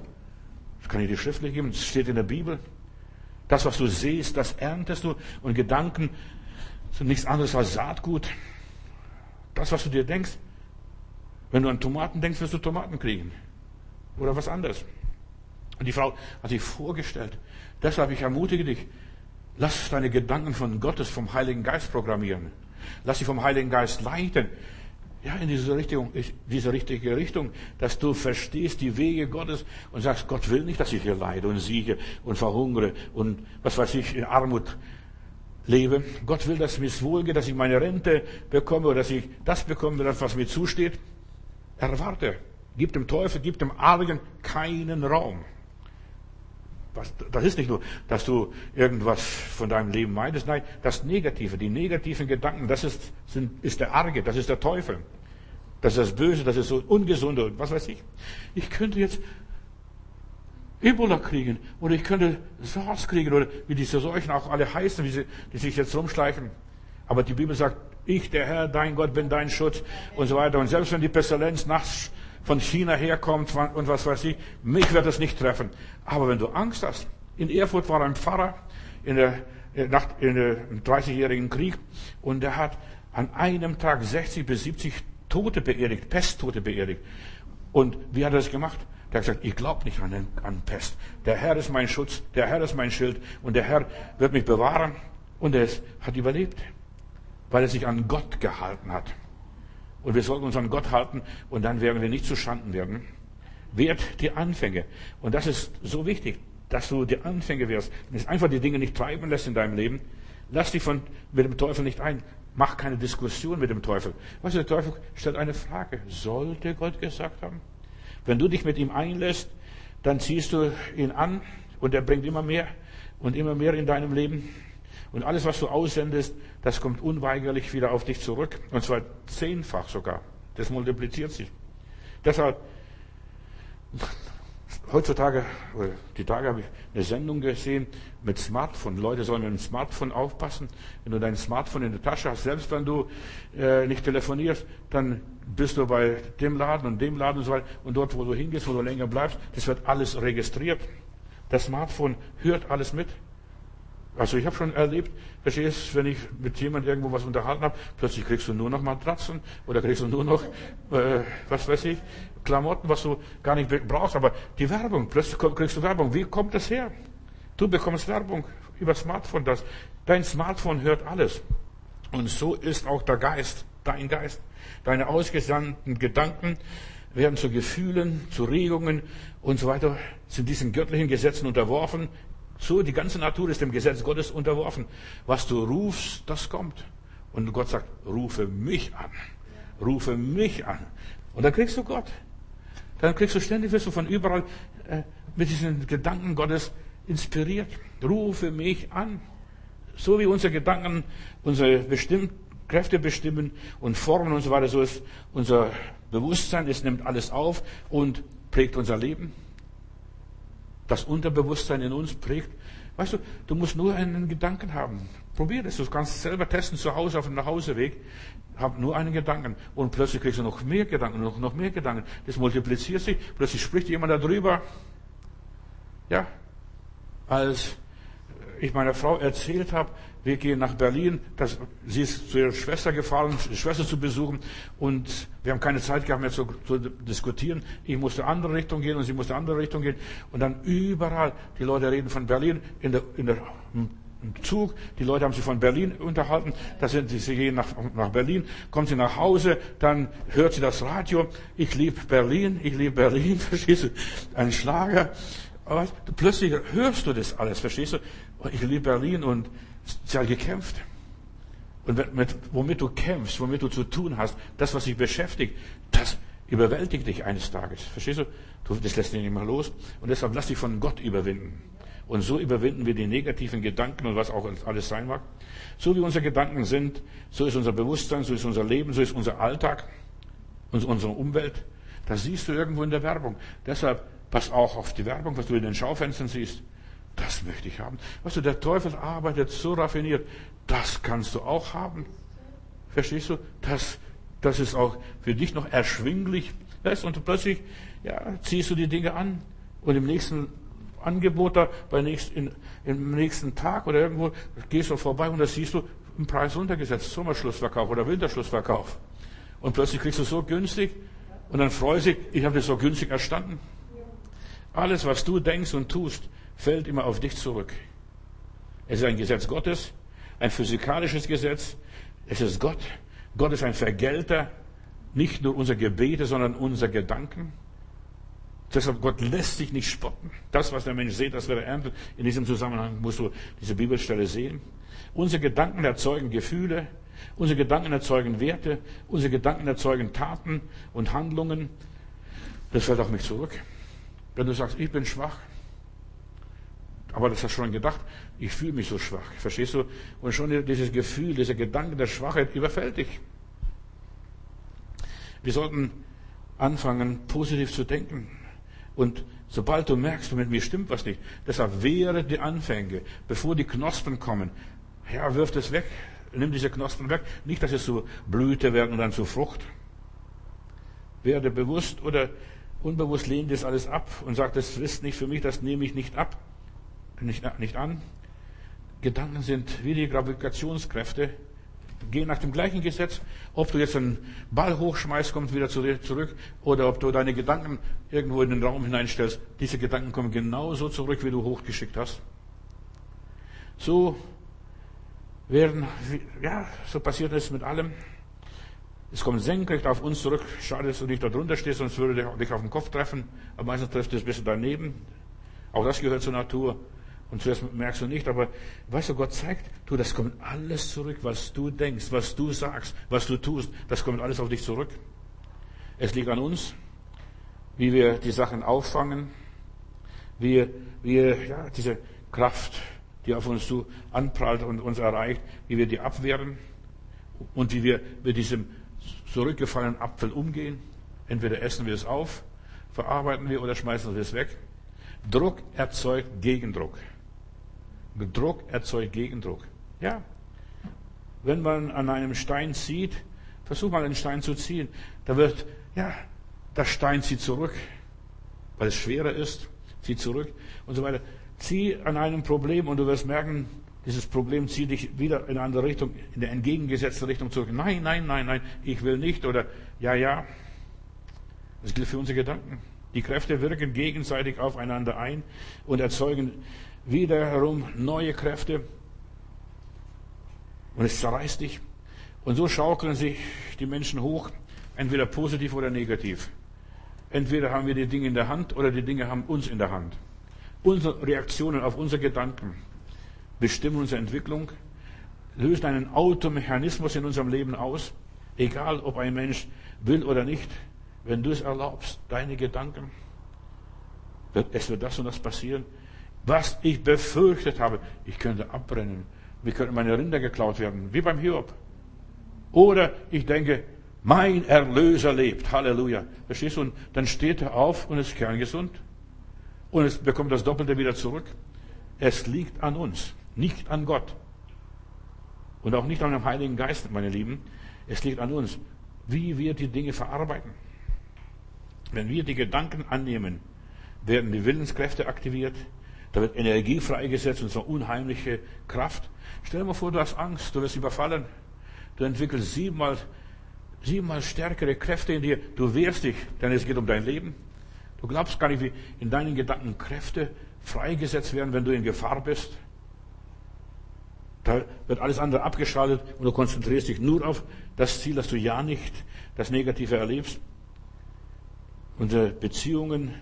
Das kann ich dir schriftlich geben. Das steht in der Bibel. Das, was du siehst, das erntest du. Und Gedanken sind nichts anderes als Saatgut. Das, was du dir denkst. Wenn du an Tomaten denkst, wirst du Tomaten kriegen. Oder was anderes. Und die Frau hat sich vorgestellt. Deshalb, ich ermutige dich, lass deine Gedanken von Gottes, vom Heiligen Geist programmieren. Lass dich vom Heiligen Geist leiten ja, in diese Richtung, diese richtige Richtung, dass du verstehst die Wege Gottes und sagst, Gott will nicht, dass ich hier leide und siege und verhungere und was weiß ich, in Armut lebe. Gott will, dass mir es wohlgeht, dass ich meine Rente bekomme oder dass ich das bekomme, was mir zusteht. Erwarte. Gib dem Teufel, gib dem Argen keinen Raum. Das ist nicht nur, dass du irgendwas von deinem Leben meidest. Nein, das Negative, die negativen Gedanken, das ist, sind, ist der Arge, das ist der Teufel. Das ist das Böse, das ist so ungesunde und was weiß ich. Ich könnte jetzt Ebola kriegen oder ich könnte SARS kriegen oder wie diese Seuchen auch alle heißen, wie sie, die sich jetzt rumschleichen. Aber die Bibel sagt, ich, der Herr, dein Gott, bin dein Schutz und so weiter. Und selbst wenn die Pestilenz nachts von China herkommt und was weiß ich, mich wird es nicht treffen. Aber wenn du Angst hast, in Erfurt war ein Pfarrer in der, nach, in der 30-jährigen Krieg und der hat an einem Tag 60 bis 70 Tote beerdigt, Pesttote beerdigt. Und wie hat er das gemacht? Der hat gesagt, ich glaube nicht an, an Pest. Der Herr ist mein Schutz, der Herr ist mein Schild und der Herr wird mich bewahren. Und er hat überlebt, weil er sich an Gott gehalten hat. Und wir sollten uns an Gott halten und dann werden wir nicht zu Schanden werden. Wert die Anfänge. Und das ist so wichtig, dass du die Anfänge wirst. Dass einfach die Dinge nicht treiben lässt in deinem Leben. Lass dich von, mit dem Teufel nicht ein. Mach keine Diskussion mit dem Teufel. Weißt du, der Teufel stellt eine Frage. Sollte Gott gesagt haben? Wenn du dich mit ihm einlässt, dann ziehst du ihn an und er bringt immer mehr und immer mehr in deinem Leben. Und alles, was du aussendest, das kommt unweigerlich wieder auf dich zurück. Und zwar zehnfach sogar. Das multipliziert sich. Deshalb, heutzutage, die Tage habe ich eine Sendung gesehen mit Smartphone. Leute sollen mit dem Smartphone aufpassen. Wenn du dein Smartphone in der Tasche hast, selbst wenn du äh, nicht telefonierst, dann bist du bei dem Laden und dem Laden und so weiter. Und dort, wo du hingehst, wo du länger bleibst, das wird alles registriert. Das Smartphone hört alles mit. Also ich habe schon erlebt, verstehst, wenn ich mit jemandem irgendwo was unterhalten habe, plötzlich kriegst du nur noch Matratzen oder kriegst du nur noch, äh, was weiß ich, Klamotten, was du gar nicht brauchst. Aber die Werbung, plötzlich kriegst du Werbung. Wie kommt das her? Du bekommst Werbung über Smartphone. Das, dein Smartphone hört alles. Und so ist auch der Geist, dein Geist. Deine ausgesandten Gedanken werden zu Gefühlen, zu Regungen und so weiter, sind diesen göttlichen Gesetzen unterworfen. So, die ganze Natur ist dem Gesetz Gottes unterworfen. Was du rufst, das kommt. Und Gott sagt, rufe mich an. Rufe mich an. Und dann kriegst du Gott. Dann kriegst du ständig, wirst du von überall äh, mit diesen Gedanken Gottes inspiriert. Rufe mich an. So wie unsere Gedanken unsere bestimmt, Kräfte bestimmen und formen und so weiter, so ist unser Bewusstsein, es nimmt alles auf und prägt unser Leben das Unterbewusstsein in uns prägt. Weißt du, du musst nur einen Gedanken haben. Probier das. Du kannst selber testen zu Hause auf dem Nachhauseweg. Hab nur einen Gedanken. Und plötzlich kriegst du noch mehr Gedanken, noch, noch mehr Gedanken. Das multipliziert sich. Plötzlich spricht jemand darüber. Ja. Als ich meiner Frau erzählt habe, wir gehen nach Berlin. Das, sie ist zu ihrer Schwester gefahren, die Schwester zu besuchen. Und wir haben keine Zeit gehabt mehr zu, zu, diskutieren. Ich musste andere Richtung gehen und sie musste andere Richtung gehen. Und dann überall, die Leute reden von Berlin in der, in der im Zug, die Leute haben sich von Berlin unterhalten, da sind sie, sie gehen nach, nach Berlin, kommt sie nach Hause, dann hört sie das Radio, ich liebe Berlin, ich liebe Berlin, verstehst du, ein Schlager, aber plötzlich hörst du das alles, verstehst du, ich liebe Berlin und Hat gekämpft. Und mit, womit du kämpfst, womit du zu tun hast, das, was dich beschäftigt, das überwältigt dich eines Tages. Verstehst du? du das lässt dich nicht mehr los. Und deshalb lass dich von Gott überwinden. Und so überwinden wir die negativen Gedanken und was auch alles sein mag. So wie unsere Gedanken sind, so ist unser Bewusstsein, so ist unser Leben, so ist unser Alltag unsere Umwelt. Das siehst du irgendwo in der Werbung. Deshalb pass auch auf die Werbung, was du in den Schaufenstern siehst. Das möchte ich haben. Weißt du, der Teufel arbeitet so raffiniert. Das kannst du auch haben. Verstehst du? Das, das ist auch für dich noch erschwinglich. Weißt, und plötzlich ja, ziehst du die Dinge an und im nächsten Angebot da, bei nächst, in, im nächsten Tag oder irgendwo gehst du vorbei und da siehst du einen Preis runtergesetzt, Sommerschlussverkauf oder Winterschlussverkauf. Und plötzlich kriegst du so günstig und dann freust du dich, ich habe das so günstig erstanden. Alles, was du denkst und tust, fällt immer auf dich zurück. Es ist ein Gesetz Gottes, ein physikalisches Gesetz. Es ist Gott. Gott ist ein Vergelter, nicht nur unserer Gebete, sondern unserer Gedanken. Deshalb, Gott lässt sich nicht spotten. Das, was der Mensch sieht, das wird er ernten. In diesem Zusammenhang musst du diese Bibelstelle sehen. Unsere Gedanken erzeugen Gefühle. Unsere Gedanken erzeugen Werte. Unsere Gedanken erzeugen Taten und Handlungen. Das fällt auf mich zurück. Wenn du sagst, ich bin schwach, aber das hast du schon gedacht, ich fühle mich so schwach. Verstehst du? Und schon dieses Gefühl, dieser Gedanke der Schwachheit überfällt dich. Wir sollten anfangen, positiv zu denken. Und sobald du merkst, mit mir stimmt was nicht, deshalb wehre die Anfänge, bevor die Knospen kommen. Ja, wirf das weg, nimm diese Knospen weg. Nicht, dass es zu Blüte werden und dann zu Frucht. Werde bewusst oder unbewusst lehnt das alles ab und sagt, das ist nicht für mich, das nehme ich nicht ab, nicht, nicht an. Gedanken sind wie die Gravitationskräfte gehen nach dem gleichen Gesetz. Ob du jetzt einen Ball hochschmeißt, kommt wieder zurück, oder ob du deine Gedanken irgendwo in den Raum hineinstellst, diese Gedanken kommen genauso zurück, wie du hochgeschickt hast. So werden, ja, so passiert es mit allem. Es kommt senkrecht auf uns zurück. Schade, dass du nicht da drunter stehst, sonst würde dich auf den Kopf treffen. Aber meistens trifft es ein bisschen daneben. Auch das gehört zur Natur. Und zuerst merkst du nicht, aber weißt du, Gott zeigt, du, das kommt alles zurück, was du denkst, was du sagst, was du tust, das kommt alles auf dich zurück. Es liegt an uns, wie wir die Sachen auffangen, wie wir ja, diese Kraft, die auf uns zu anprallt und uns erreicht, wie wir die abwehren und wie wir mit diesem zurückgefallenen Apfel umgehen. Entweder essen wir es auf, verarbeiten wir oder schmeißen wir es weg. Druck erzeugt Gegendruck. Druck erzeugt Gegendruck. Ja. Wenn man an einem Stein zieht, versuch mal einen Stein zu ziehen, da wird, ja, der Stein zieht zurück, weil es schwerer ist, zieht zurück und so weiter. Zieh an einem Problem und du wirst merken, dieses Problem zieht dich wieder in eine andere Richtung, in der entgegengesetzte Richtung zurück. Nein, nein, nein, nein, ich will nicht oder ja, ja. Das gilt für unsere Gedanken. Die Kräfte wirken gegenseitig aufeinander ein und erzeugen wiederherum neue Kräfte. Und es zerreißt dich. Und so schaukeln sich die Menschen hoch, entweder positiv oder negativ. Entweder haben wir die Dinge in der Hand oder die Dinge haben uns in der Hand. Unsere Reaktionen auf unsere Gedanken bestimmen unsere Entwicklung, lösen einen Automechanismus in unserem Leben aus, egal ob ein Mensch will oder nicht. Wenn du es erlaubst, deine Gedanken, es wird das und das passieren. Was ich befürchtet habe, ich könnte abbrennen, mir könnten meine Rinder geklaut werden, wie beim Hiob. Oder ich denke, mein Erlöser lebt, Halleluja. Verstehst du? Und dann steht er auf und ist kerngesund. Und es bekommt das Doppelte wieder zurück. Es liegt an uns, nicht an Gott. Und auch nicht an dem Heiligen Geist, meine Lieben. Es liegt an uns, wie wir die Dinge verarbeiten. Wenn wir die Gedanken annehmen, werden die Willenskräfte aktiviert, da wird Energie freigesetzt und so unheimliche Kraft. Stell dir mal vor, du hast Angst, du wirst überfallen. Du entwickelst siebenmal, siebenmal stärkere Kräfte in dir. Du wehrst dich, denn es geht um dein Leben. Du glaubst gar nicht, wie in deinen Gedanken Kräfte freigesetzt werden, wenn du in Gefahr bist. Da wird alles andere abgeschaltet und du konzentrierst dich nur auf das Ziel, dass du ja nicht das Negative erlebst. Unsere Beziehungen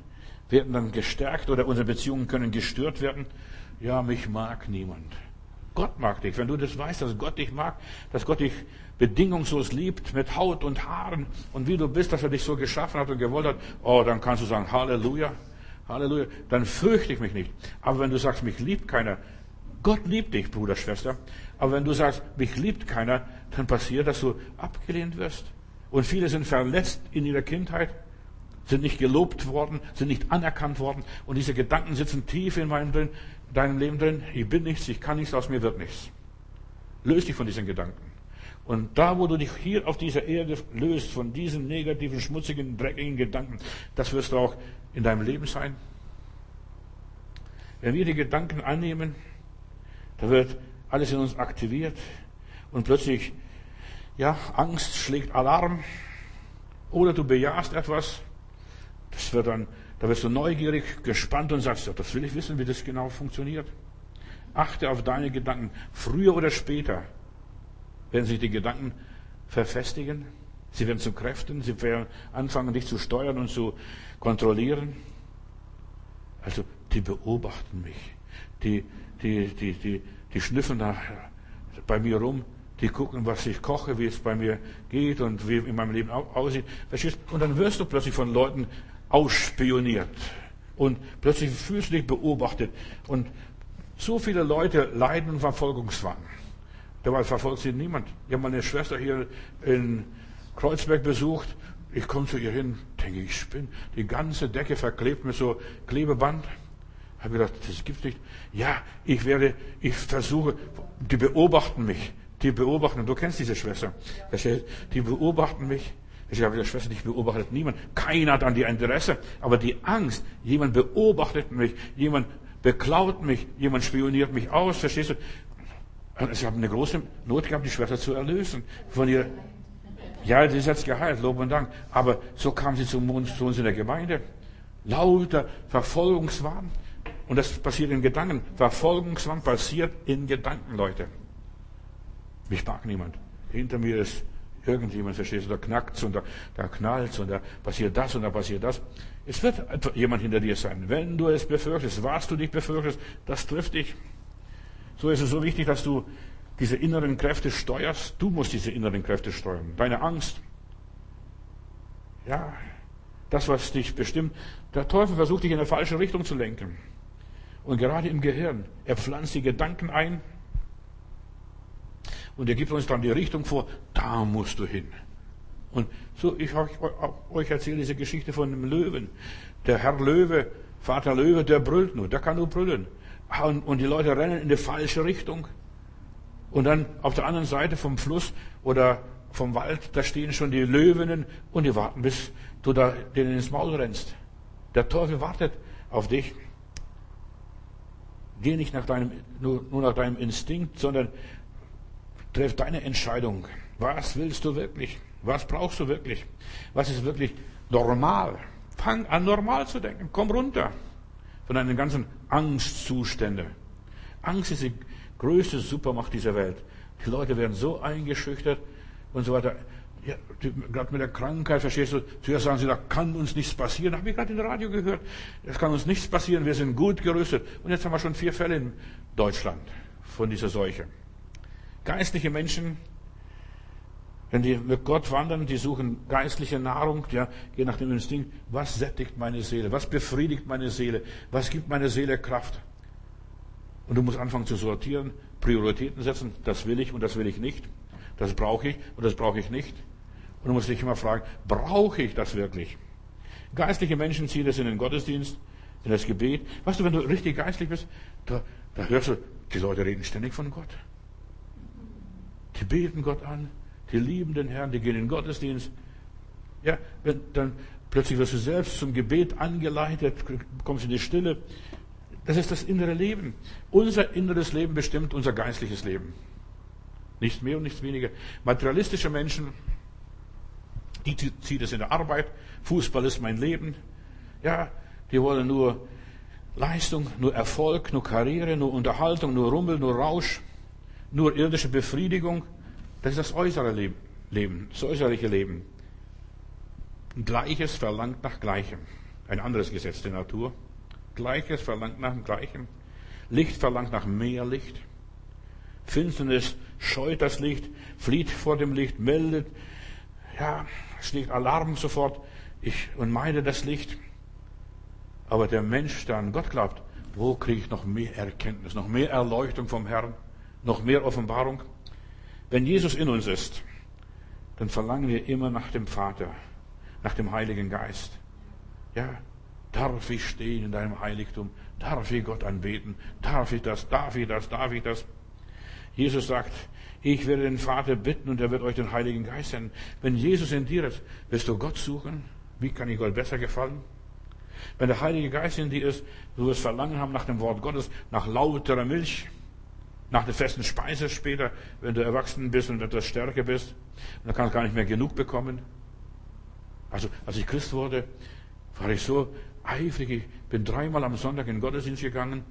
werden dann gestärkt oder unsere Beziehungen können gestört werden. Ja, mich mag niemand. Gott mag dich. Wenn du das weißt, dass Gott dich mag, dass Gott dich bedingungslos liebt, mit Haut und Haaren und wie du bist, dass er dich so geschaffen hat und gewollt hat, oh, dann kannst du sagen, Halleluja, Halleluja, dann fürchte ich mich nicht. Aber wenn du sagst, mich liebt keiner, Gott liebt dich, Bruder, Schwester. Aber wenn du sagst, mich liebt keiner, dann passiert, dass du abgelehnt wirst. Und viele sind verletzt in ihrer Kindheit, sind nicht gelobt worden, sind nicht anerkannt worden. Und diese Gedanken sitzen tief in meinem drin, deinem Leben drin. Ich bin nichts, ich kann nichts, aus mir wird nichts. Löse dich von diesen Gedanken. Und da, wo du dich hier auf dieser Erde löst von diesen negativen, schmutzigen, dreckigen Gedanken, das wirst du auch in deinem Leben sein. Wenn wir die Gedanken annehmen, da wird alles in uns aktiviert und plötzlich, ja, Angst schlägt Alarm oder du bejahst etwas. Das wird dann, da wirst du neugierig, gespannt und sagst, ja, das will ich wissen, wie das genau funktioniert. Achte auf deine Gedanken. Früher oder später werden sich die Gedanken verfestigen. Sie werden zu Kräften. Sie werden anfangen, dich zu steuern und zu kontrollieren. Also, die beobachten mich. Die, die, die, die, die schnüffeln da bei mir rum. Die gucken, was ich koche, wie es bei mir geht und wie in meinem Leben aussieht. Und dann wirst du plötzlich von Leuten ausspioniert. Und plötzlich fühlst du dich beobachtet. Und so viele Leute leiden Verfolgungswahn. Dabei verfolgt sie niemand. Ich habe meine Schwester hier in Kreuzberg besucht. Ich komme zu ihr hin, denke ich, spinne. Die ganze Decke verklebt mit so Klebeband. Habe gedacht, das gibt's nicht. Ja, ich werde, ich versuche, die beobachten mich. Die beobachten, du kennst diese Schwester. Die beobachten mich. Ich habe gesagt, Schwester, dich beobachtet niemand. Keiner hat an dir Interesse. Aber die Angst, jemand beobachtet mich, jemand beklaut mich, jemand spioniert mich aus, verstehst du? Und ich habe eine große Not gehabt, die Schwester zu erlösen. Von ihr, ja, sie ist jetzt geheilt, Lob und Dank. Aber so kam sie zu uns, zu uns in der Gemeinde. Lauter Verfolgungswahn. Und das passiert in Gedanken. Verfolgungswahn passiert in Gedanken, Leute. Mich mag niemand. Hinter mir ist irgendjemand, verstehst du, da knackt's und da, da knallt's und da passiert das und da passiert das. Es wird jemand hinter dir sein. Wenn du es befürchtest, was du dich befürchtest, das trifft dich. So ist es so wichtig, dass du diese inneren Kräfte steuerst. Du musst diese inneren Kräfte steuern. Deine Angst. Ja, das, was dich bestimmt. Der Teufel versucht dich in eine falsche Richtung zu lenken. Und gerade im Gehirn. Er pflanzt die Gedanken ein. Und er gibt uns dann die Richtung vor. Da musst du hin. Und so, ich euch erzähle diese Geschichte von einem Löwen. Der Herr Löwe, Vater Löwe, der brüllt nur. Der kann nur brüllen. Und, und die Leute rennen in die falsche Richtung. Und dann auf der anderen Seite vom Fluss oder vom Wald, da stehen schon die Löwinnen und die warten, bis du da denen ins Maul rennst. Der Teufel wartet auf dich. Geh nicht nach deinem, nur, nur nach deinem Instinkt, sondern treff deine Entscheidung. Was willst du wirklich? Was brauchst du wirklich? Was ist wirklich normal? Fang an, normal zu denken. Komm runter von deinen ganzen Angstzuständen. Angst ist die größte Supermacht dieser Welt. Die Leute werden so eingeschüchtert und so weiter. Ja, gerade mit der Krankheit, verstehst du, zuerst sagen sie, da kann uns nichts passieren. Habe ich gerade im Radio gehört. Es kann uns nichts passieren, wir sind gut gerüstet. Und jetzt haben wir schon vier Fälle in Deutschland von dieser Seuche. Geistliche Menschen, wenn die mit Gott wandern, die suchen geistliche Nahrung, ja, gehen nach dem Instinkt, was sättigt meine Seele, was befriedigt meine Seele, was gibt meine Seele Kraft. Und du musst anfangen zu sortieren, Prioritäten setzen, das will ich und das will ich nicht, das brauche ich und das brauche ich nicht. Und du musst dich immer fragen, brauche ich das wirklich? Geistliche Menschen ziehen das in den Gottesdienst, in das Gebet. Weißt du, wenn du richtig geistlich bist, da, da hörst du, die Leute reden ständig von Gott. Die beten Gott an, die lieben den Herrn, die gehen in den Gottesdienst. Ja, wenn, dann plötzlich wirst du selbst zum Gebet angeleitet, kommst in die Stille. Das ist das innere Leben. Unser inneres Leben bestimmt unser geistliches Leben. Nichts mehr und nichts weniger. Materialistische Menschen, die zieht es in der Arbeit. Fußball ist mein Leben. Ja, die wollen nur Leistung, nur Erfolg, nur Karriere, nur Unterhaltung, nur Rummel, nur Rausch, nur irdische Befriedigung. Das ist das äußere Leben, das äußerliche Leben. Gleiches verlangt nach Gleichem. Ein anderes Gesetz der Natur. Gleiches verlangt nach Gleichem. Licht verlangt nach mehr Licht. Finsternis scheut das Licht, flieht vor dem Licht, meldet, ja, schlägt Alarm sofort. Ich und meine das Licht. Aber der Mensch, der an Gott glaubt, wo kriege ich noch mehr Erkenntnis, noch mehr Erleuchtung vom Herrn, noch mehr Offenbarung? Wenn Jesus in uns ist, dann verlangen wir immer nach dem Vater, nach dem Heiligen Geist. Ja, darf ich stehen in deinem Heiligtum? Darf ich Gott anbeten? Darf ich das? Darf ich das? Darf ich das? Jesus sagt, ich werde den Vater bitten und er wird euch den Heiligen Geist senden. Wenn Jesus in dir ist, wirst du Gott suchen. Wie kann ich Gott besser gefallen? Wenn der Heilige Geist in dir ist, du wirst Verlangen haben nach dem Wort Gottes, nach lauterer Milch, nach der festen Speise später, wenn du erwachsen bist und etwas stärker bist. Und dann kannst du gar nicht mehr genug bekommen. Also, als ich Christ wurde, war ich so eifrig. Ich bin dreimal am Sonntag in den Gottesdienst gegangen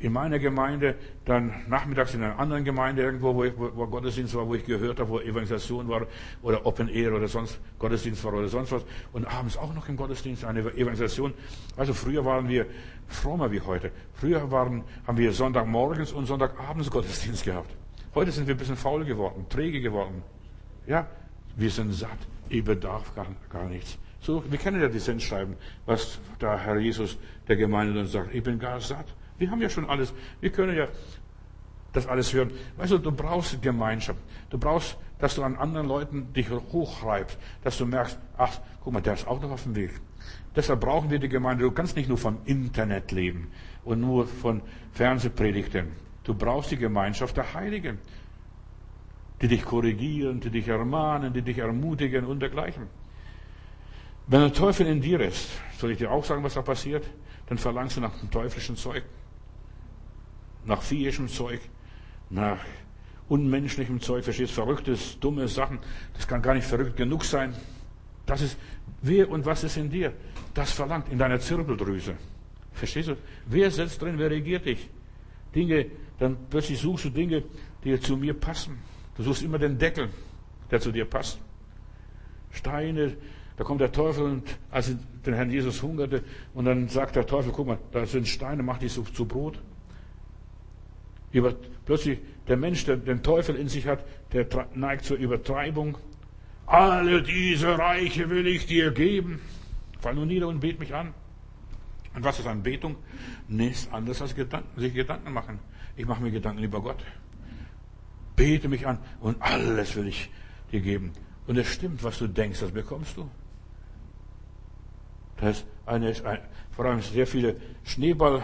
in meiner Gemeinde, dann nachmittags in einer anderen Gemeinde irgendwo, wo, ich, wo, Gottesdienst war, wo ich gehört habe, wo Evangelisation war oder Open Air oder sonst Gottesdienst war oder sonst was. Und abends auch noch im Gottesdienst eine Evangelisation. Also früher waren wir frommer wie heute. Früher waren, haben wir Sonntagmorgens und Sonntagabends Gottesdienst gehabt. Heute sind wir ein bisschen faul geworden, träge geworden. Ja, wir sind satt. Ich bedarf gar, gar nichts. So, wir kennen ja die Sendschreiben, was der Herr Jesus der Gemeinde dann sagt. Ich bin gar satt. Wir haben ja schon alles. Wir können ja das alles hören. Weißt du, du brauchst Gemeinschaft. Du brauchst, dass du an anderen Leuten dich hochreibst, dass du merkst, ach, guck mal, der ist auch noch auf dem Weg. Deshalb brauchen wir die Gemeinde. Du kannst nicht nur vom Internet leben und nur von Fernsehpredigten. Du brauchst die Gemeinschaft der Heiligen, die dich korrigieren, die dich ermahnen, die dich ermutigen und dergleichen. Wenn der Teufel in dir ist, soll ich dir auch sagen, was da passiert? Dann verlangst du nach dem teuflischen Zeug nach viehischem Zeug, nach unmenschlichem Zeug, verstehst, verrücktes, dumme Sachen. Das kann gar nicht verrückt genug sein. Das ist, wer und was ist in dir? Das verlangt in deiner Zirbeldrüse. Verstehst du? Wer sitzt drin, wer regiert dich? Dinge, dann plötzlich suchst du Dinge, die zu mir passen. Du suchst immer den Deckel, der zu dir passt. Steine, da kommt der Teufel und als den Herrn Jesus hungerte und dann sagt der Teufel, guck mal, da sind Steine, mach die zu Brot. Über, plötzlich der Mensch, der den Teufel in sich hat, der neigt zur Übertreibung. Alle diese Reiche will ich dir geben. Fall nur nieder und bet mich an. Und was ist Anbetung? Nichts anderes als Gedanken, sich Gedanken machen. Ich mache mir Gedanken über Gott. Bete mich an und alles will ich dir geben. Und es stimmt, was du denkst, das bekommst du. Das ist eine, ein, vor allem sehr viele Schneeball,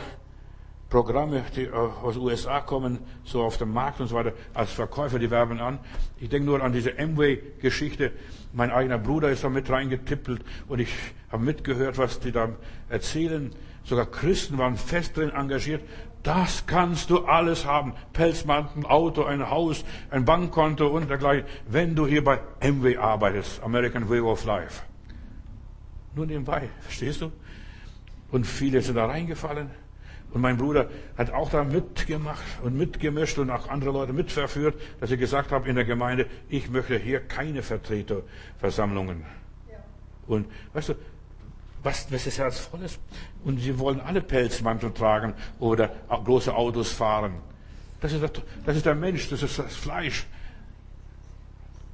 Programme, die aus den USA kommen, so auf dem Markt und so weiter, als Verkäufer, die werben an. Ich denke nur an diese Amway-Geschichte. Mein eigener Bruder ist da mit reingetippelt und ich habe mitgehört, was die da erzählen. Sogar Christen waren fest drin engagiert. Das kannst du alles haben. Pelzmantel, Auto, ein Haus, ein Bankkonto und dergleichen, wenn du hier bei Amway arbeitest, American Way of Life. Nur nebenbei, verstehst du? Und viele sind da reingefallen. Und mein Bruder hat auch da mitgemacht und mitgemischt und auch andere Leute mitverführt, dass ich gesagt habe in der Gemeinde, ich möchte hier keine Vertreterversammlungen. Ja. Und weißt du, was, was das Herz voll ist? Und sie wollen alle Pelzmantel tragen oder große Autos fahren. Das ist, das ist der Mensch, das ist das Fleisch.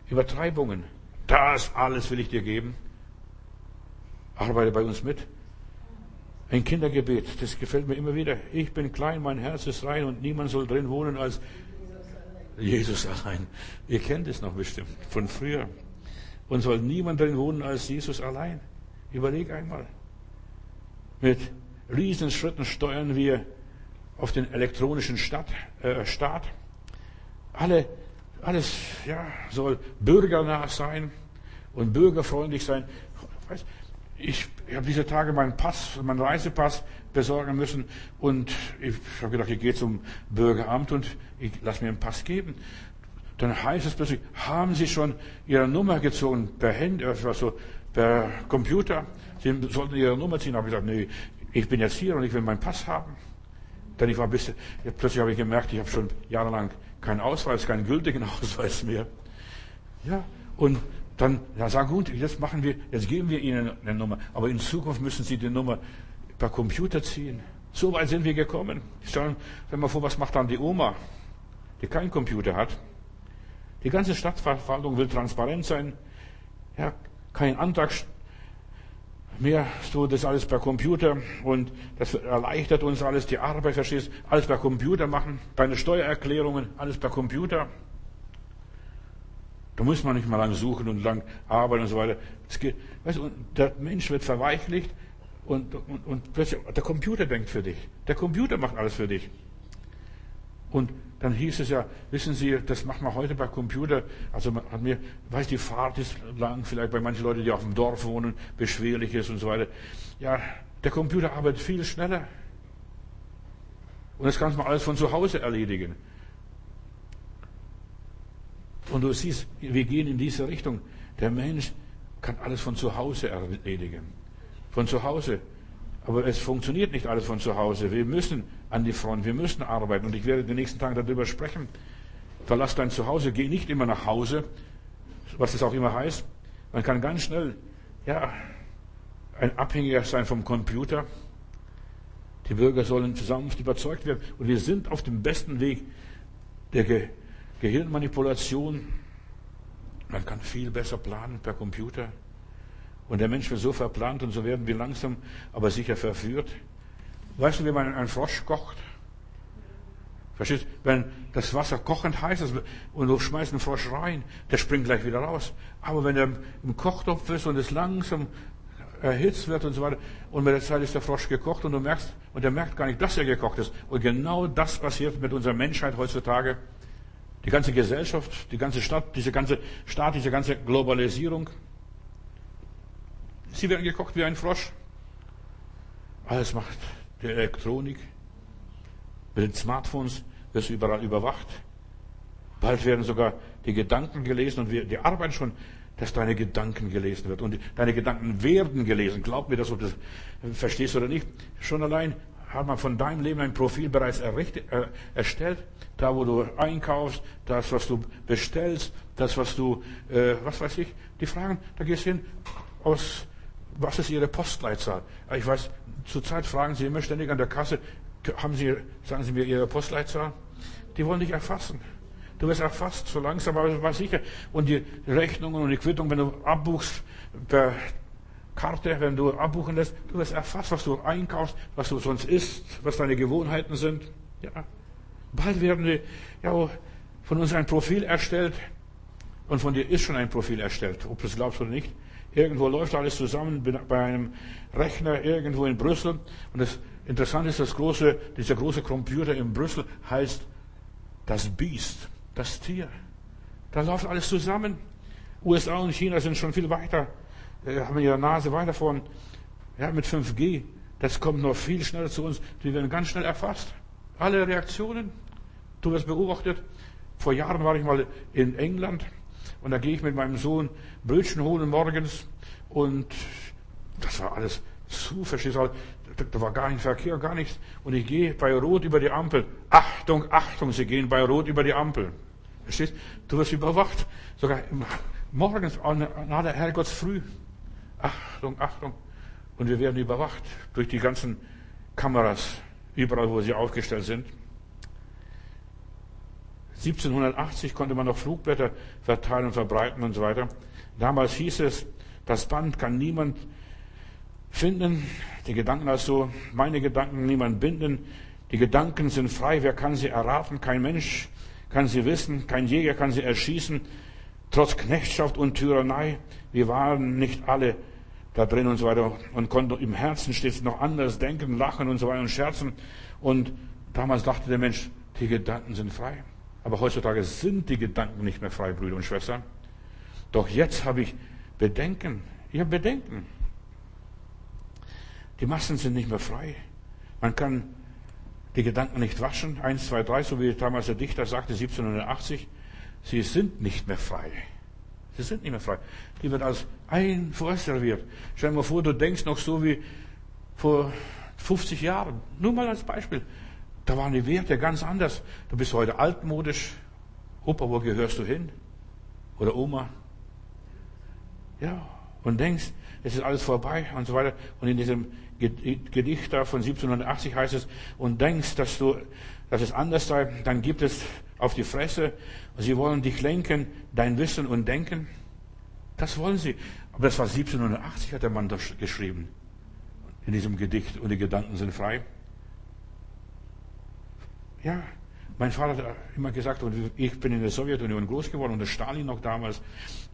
Übertreibungen. Das alles will ich dir geben. Arbeite bei uns mit. Ein Kindergebet, das gefällt mir immer wieder. Ich bin klein, mein Herz ist rein und niemand soll drin wohnen als Jesus allein. Ihr kennt es noch bestimmt von früher. Und soll niemand drin wohnen als Jesus allein. Überleg einmal. Mit Riesenschritten steuern wir auf den elektronischen Stadt, äh, Staat. Alle, alles ja, soll bürgernah sein und bürgerfreundlich sein. Weißt, ich, habe diese Tage meinen Pass, meinen Reisepass besorgen müssen und ich habe gedacht, ich gehe zum Bürgeramt und ich lasse mir einen Pass geben. Dann heißt es plötzlich, haben Sie schon Ihre Nummer gezogen per Handy, also per Computer? Sie sollten Ihre Nummer ziehen. habe ich gesagt, nee, ich bin jetzt hier und ich will meinen Pass haben. Denn ich war bisschen, plötzlich habe ich gemerkt, ich habe schon jahrelang keinen Ausweis, keinen gültigen Ausweis mehr. Ja, und dann ja, sagen, gut, jetzt machen wir, jetzt geben wir Ihnen eine Nummer. Aber in Zukunft müssen Sie die Nummer per Computer ziehen. So weit sind wir gekommen. Stellen wir mal vor, was macht dann die Oma? die keinen Computer hat. Die ganze Stadtverwaltung will transparent sein. Ja, kein Antrag mehr, so das alles per Computer und das erleichtert uns alles die Arbeit, verstehst Alles per Computer machen, deine Steuererklärungen, alles per Computer. Da muss man nicht mal lang suchen und lang arbeiten und so weiter. Geht, weißt du, der Mensch wird verweichlicht und, und, und plötzlich, der Computer denkt für dich. Der Computer macht alles für dich. Und dann hieß es ja, wissen Sie, das machen wir heute bei Computer. Also man hat mir, weiß die Fahrt ist lang, vielleicht bei manchen Leuten, die auf dem Dorf wohnen, beschwerlich ist und so weiter. Ja, der Computer arbeitet viel schneller. Und das kann man alles von zu Hause erledigen. Und du siehst, wir gehen in diese Richtung. Der Mensch kann alles von zu Hause erledigen. Von zu Hause. Aber es funktioniert nicht alles von zu Hause. Wir müssen an die Front, wir müssen arbeiten. Und ich werde in den nächsten Tagen darüber sprechen. Verlass dein Zuhause, geh nicht immer nach Hause, was das auch immer heißt. Man kann ganz schnell, ja, ein Abhängiger sein vom Computer. Die Bürger sollen zusammen überzeugt werden. Und wir sind auf dem besten Weg der Gehirnmanipulation. Man kann viel besser planen per Computer. Und der Mensch wird so verplant und so werden wir langsam, aber sicher verführt. Weißt du, wie man einen Frosch kocht? Verstehst Wenn das Wasser kochend heiß ist und du schmeißt einen Frosch rein, der springt gleich wieder raus. Aber wenn er im Kochtopf ist und es langsam erhitzt wird und so weiter, und mit der Zeit ist der Frosch gekocht und du merkst, und er merkt gar nicht, dass er gekocht ist. Und genau das passiert mit unserer Menschheit heutzutage. Die ganze Gesellschaft, die ganze Stadt, diese ganze Staat, diese ganze Globalisierung. Sie werden gekocht wie ein Frosch. Alles macht die Elektronik. Mit den Smartphones wirst du überall überwacht. Bald werden sogar die Gedanken gelesen und wir, die arbeiten schon, dass deine Gedanken gelesen wird. Und deine Gedanken werden gelesen. Glaub mir, dass du das verstehst oder nicht. Schon allein hat man von deinem Leben ein Profil bereits erstellt. Da, wo du einkaufst, das, was du bestellst, das, was du, äh, was weiß ich, die Fragen, da gehst du hin, aus was ist Ihre Postleitzahl? Ich weiß, zurzeit fragen Sie immer ständig an der Kasse, haben Sie, sagen Sie mir Ihre Postleitzahl? Die wollen dich erfassen. Du wirst erfasst, so langsam, aber sicher. Und die Rechnungen und die Quittung, wenn du abbuchst per Karte, wenn du abbuchen lässt, du wirst erfasst, was du einkaufst, was du sonst isst, was deine Gewohnheiten sind. Ja. Bald werden wir ja, von uns ein Profil erstellt und von dir ist schon ein Profil erstellt, ob du es glaubst oder nicht. Irgendwo läuft alles zusammen bei einem Rechner irgendwo in Brüssel. Und das Interessante ist, das große, dieser große Computer in Brüssel heißt das Biest, das Tier. Da läuft alles zusammen. USA und China sind schon viel weiter, haben ihre Nase weiter von. Ja, mit 5G. Das kommt noch viel schneller zu uns. Die werden ganz schnell erfasst. Alle Reaktionen. Du wirst beobachtet. Vor Jahren war ich mal in England und da gehe ich mit meinem Sohn Brötchen holen morgens und das war alles zu, verstehst du? Da war gar kein Verkehr, gar nichts. Und ich gehe bei Rot über die Ampel. Achtung, Achtung, sie gehen bei Rot über die Ampel. Verstehst du? wirst überwacht. Sogar morgens an aller Herrgotts früh. Achtung, Achtung. Und wir werden überwacht durch die ganzen Kameras, überall, wo sie aufgestellt sind. 1780 konnte man noch Flugblätter verteilen und verbreiten und so weiter. Damals hieß es, das Band kann niemand finden, die Gedanken also, meine Gedanken niemand binden, die Gedanken sind frei, wer kann sie erraten? Kein Mensch kann sie wissen, kein Jäger kann sie erschießen, trotz Knechtschaft und Tyrannei. Wir waren nicht alle da drin und so weiter und konnten im Herzen stets noch anders denken, lachen und so weiter und scherzen. Und damals dachte der Mensch, die Gedanken sind frei. Aber heutzutage sind die Gedanken nicht mehr frei, Brüder und Schwestern. Doch jetzt habe ich Bedenken. Ich habe Bedenken. Die Massen sind nicht mehr frei. Man kann die Gedanken nicht waschen. Eins, zwei, drei, so wie damals der Dichter sagte, 1780. Sie sind nicht mehr frei. Sie sind nicht mehr frei. Die wird als ein vorserviert. Stell dir mal vor, du denkst noch so wie vor 50 Jahren. Nur mal als Beispiel. Da waren die Werte ganz anders. Du bist heute altmodisch. Opa, wo gehörst du hin? Oder Oma? Ja, und denkst, es ist alles vorbei und so weiter. Und in diesem Gedicht da von 1780 heißt es, und denkst, dass du, dass es anders sei, dann gibt es auf die Fresse. Sie wollen dich lenken, dein Wissen und Denken. Das wollen sie. Aber das war 1780, hat der Mann das geschrieben. In diesem Gedicht. Und die Gedanken sind frei. Ja, mein Vater hat immer gesagt, und ich bin in der Sowjetunion groß geworden, unter Stalin noch damals,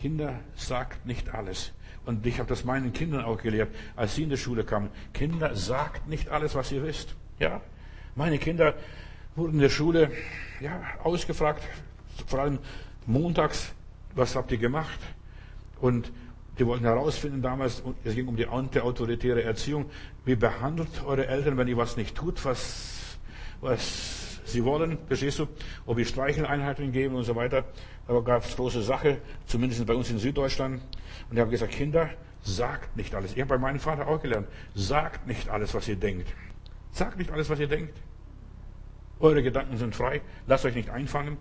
Kinder, sagt nicht alles. Und ich habe das meinen Kindern auch gelehrt, als sie in die Schule kamen. Kinder, sagt nicht alles, was ihr wisst. Ja, meine Kinder wurden in der Schule ja, ausgefragt, vor allem montags, was habt ihr gemacht? Und die wollten herausfinden damals, es ging um die antiautoritäre Erziehung, wie behandelt eure Eltern, wenn ihr was nicht tut, was, was sie wollen, verstehst du, ob wir Streicheleinheiten geben und so weiter. Da gab es große Sache, zumindest bei uns in Süddeutschland. Und ich habe gesagt, Kinder, sagt nicht alles. Ich habe bei meinem Vater auch gelernt, sagt nicht alles, was ihr denkt. Sagt nicht alles, was ihr denkt. Eure Gedanken sind frei, lasst euch nicht einfangen.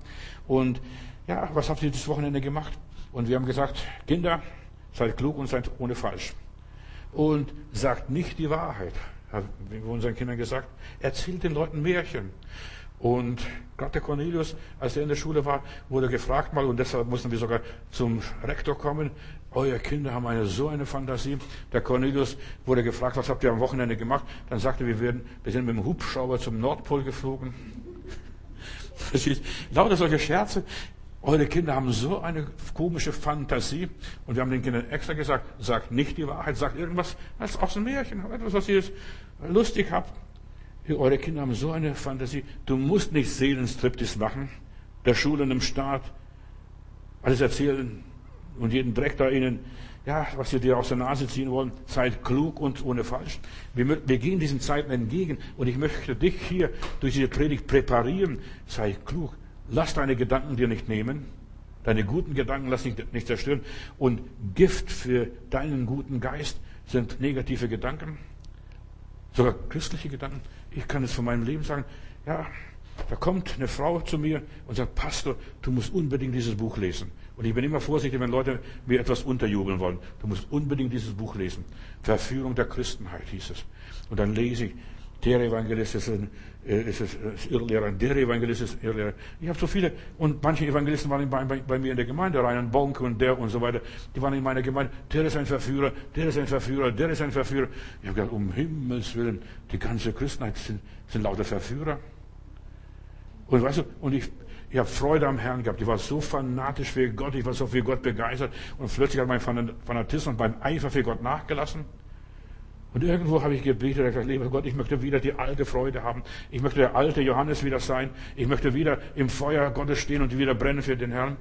Und ja, was habt ihr das Wochenende gemacht? Und wir haben gesagt, Kinder, seid klug und seid ohne falsch. Und sagt nicht die Wahrheit, haben wir unseren Kindern gesagt. Erzählt den Leuten Märchen. Und gerade der Cornelius, als er in der Schule war, wurde gefragt mal, und deshalb mussten wir sogar zum Rektor kommen, eure Kinder haben eine so eine Fantasie. Der Cornelius wurde gefragt, was habt ihr am Wochenende gemacht? Dann sagte wir werden, wir sind mit dem Hubschrauber zum Nordpol geflogen. Lauter solche Scherze. Eure Kinder haben so eine komische Fantasie. Und wir haben den Kindern extra gesagt, sagt nicht die Wahrheit, sagt irgendwas als aus dem Märchen, etwas, was ihr lustig habt. Eure Kinder haben so eine Fantasie. Du musst nicht Seelenstriptis machen, der Schulen im Staat, alles erzählen und jeden Dreck da ihnen, ja, was sie dir aus der Nase ziehen wollen. Seid klug und ohne falsch. Wir, wir gehen diesen Zeiten entgegen und ich möchte dich hier durch diese Predigt präparieren. Sei klug. Lass deine Gedanken dir nicht nehmen. Deine guten Gedanken lass dich nicht zerstören. Und Gift für deinen guten Geist sind negative Gedanken. Sogar christliche Gedanken. Ich kann es von meinem Leben sagen. Ja, da kommt eine Frau zu mir und sagt, Pastor, du musst unbedingt dieses Buch lesen. Und ich bin immer vorsichtig, wenn Leute mir etwas unterjubeln wollen. Du musst unbedingt dieses Buch lesen. Verführung der Christenheit hieß es. Und dann lese ich, der Evangelist ist ein, äh, ist ein Irrlehrer, der Evangelist ist ein Irrlehrer. Ich habe so viele, und manche Evangelisten waren bei, bei, bei mir in der Gemeinde, Reinhard Bonk und der und so weiter, die waren in meiner Gemeinde, der ist ein Verführer, der ist ein Verführer, der ist ein Verführer. Ich habe gedacht, um Himmels Willen, die ganze Christenheit sind, sind lauter Verführer. Und weißt du, und ich, ich habe Freude am Herrn gehabt. Ich war so fanatisch für Gott, ich war so für Gott begeistert. Und plötzlich hat mein Fanatismus beim Eifer für Gott nachgelassen. Und irgendwo habe ich gebetet, und gesagt, lieber Gott, ich möchte wieder die alte Freude haben. Ich möchte der alte Johannes wieder sein. Ich möchte wieder im Feuer Gottes stehen und wieder brennen für den Herrn.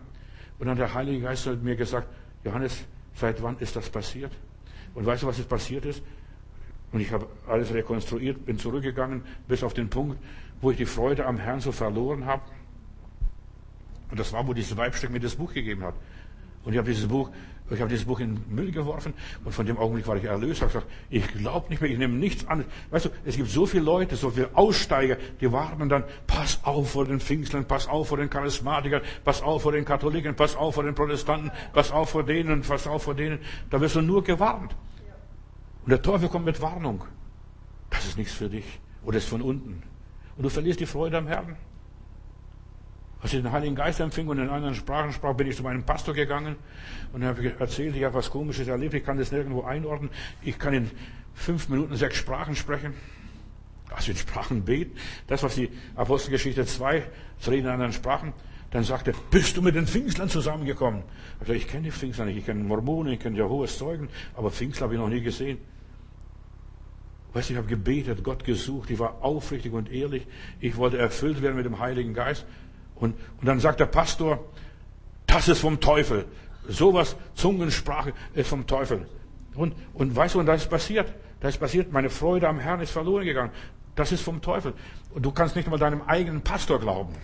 Und dann der Heilige Geist hat mir gesagt, Johannes, seit wann ist das passiert? Und weißt du, was jetzt passiert ist? Und ich habe alles rekonstruiert, bin zurückgegangen bis auf den Punkt, wo ich die Freude am Herrn so verloren habe. Und das war, wo dieses Weibstück mir das Buch gegeben hat. Und ich habe dieses Buch ich habe dieses Buch in den Müll geworfen und von dem Augenblick war ich erlöst. Ich gesagt, ich glaube nicht mehr, ich nehme nichts an. Weißt du, es gibt so viele Leute, so viele Aussteiger, die warten dann, pass auf vor den Pfingstlern, pass auf vor den Charismatikern, pass auf vor den Katholiken, pass auf vor den Protestanten, pass auf vor denen, pass auf vor denen. Da wirst du nur gewarnt. Und der Teufel kommt mit Warnung. Das ist nichts für dich. Oder ist von unten. Und du verlierst die Freude am Herrn. Als ich den Heiligen Geist empfing und in anderen Sprachen sprach, bin ich zu meinem Pastor gegangen und habe erzählt, ich habe was Komisches erlebt, ich kann das nirgendwo einordnen. Ich kann in fünf Minuten sechs Sprachen sprechen. Also in Sprachen beten. Das, was die Apostelgeschichte 2, zu reden in anderen Sprachen. Dann sagte bist du mit den Pfingstlern zusammengekommen? Ich, ich kenne die Pfingstler nicht, ich kenne Mormonen, ich kenne Jehovas Zeugen, aber Pfingstler habe ich noch nie gesehen. Weißt du, ich habe gebetet, Gott gesucht, ich war aufrichtig und ehrlich. Ich wollte erfüllt werden mit dem Heiligen Geist. Und, und dann sagt der Pastor, das ist vom Teufel. Sowas, Zungensprache ist vom Teufel. Und, und weißt du, und da ist passiert. Da ist passiert, meine Freude am Herrn ist verloren gegangen. Das ist vom Teufel. Und du kannst nicht mal deinem eigenen Pastor glauben.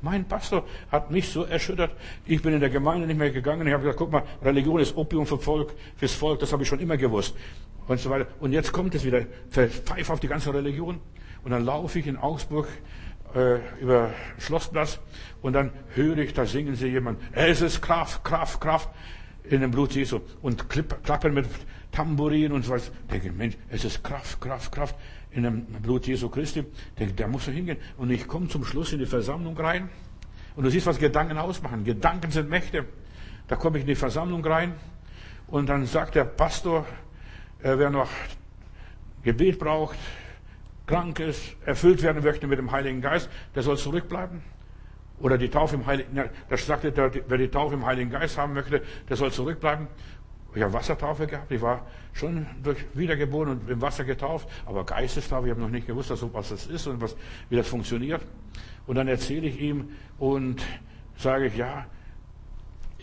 Mein Pastor hat mich so erschüttert. Ich bin in der Gemeinde nicht mehr gegangen. Ich habe gesagt, guck mal, Religion ist Opium für Volk, fürs Volk. Das habe ich schon immer gewusst. Und so weiter. Und jetzt kommt es wieder. Pfeif auf die ganze Religion. Und dann laufe ich in Augsburg äh, über Schlossplatz und dann höre ich, da singen sie jemand, es ist Kraft, Kraft, Kraft in dem Blut Jesu und klipp, klappen mit Tambourin und so weiter. Denke, Mensch, es ist Kraft, Kraft, Kraft in dem Blut Jesu Christi. Denke, da muss er hingehen. Und ich komme zum Schluss in die Versammlung rein Und du siehst, was Gedanken ausmachen. Gedanken sind Mächte. Da komme ich in die Versammlung rein und dann sagt der Pastor, äh, wer noch Gebet braucht, krank ist, erfüllt werden möchte mit dem Heiligen Geist, der soll zurückbleiben. Oder die Taufe im Heiligen, Geist. das sagte wer die Taufe im Heiligen Geist haben möchte, der soll zurückbleiben. Ich habe Wassertaufe gehabt, ich war schon durch wiedergeboren und im Wasser getauft, aber Geistestaufe, ich habe noch nicht gewusst, was das ist und was, wie das funktioniert. Und dann erzähle ich ihm und sage ich, ja,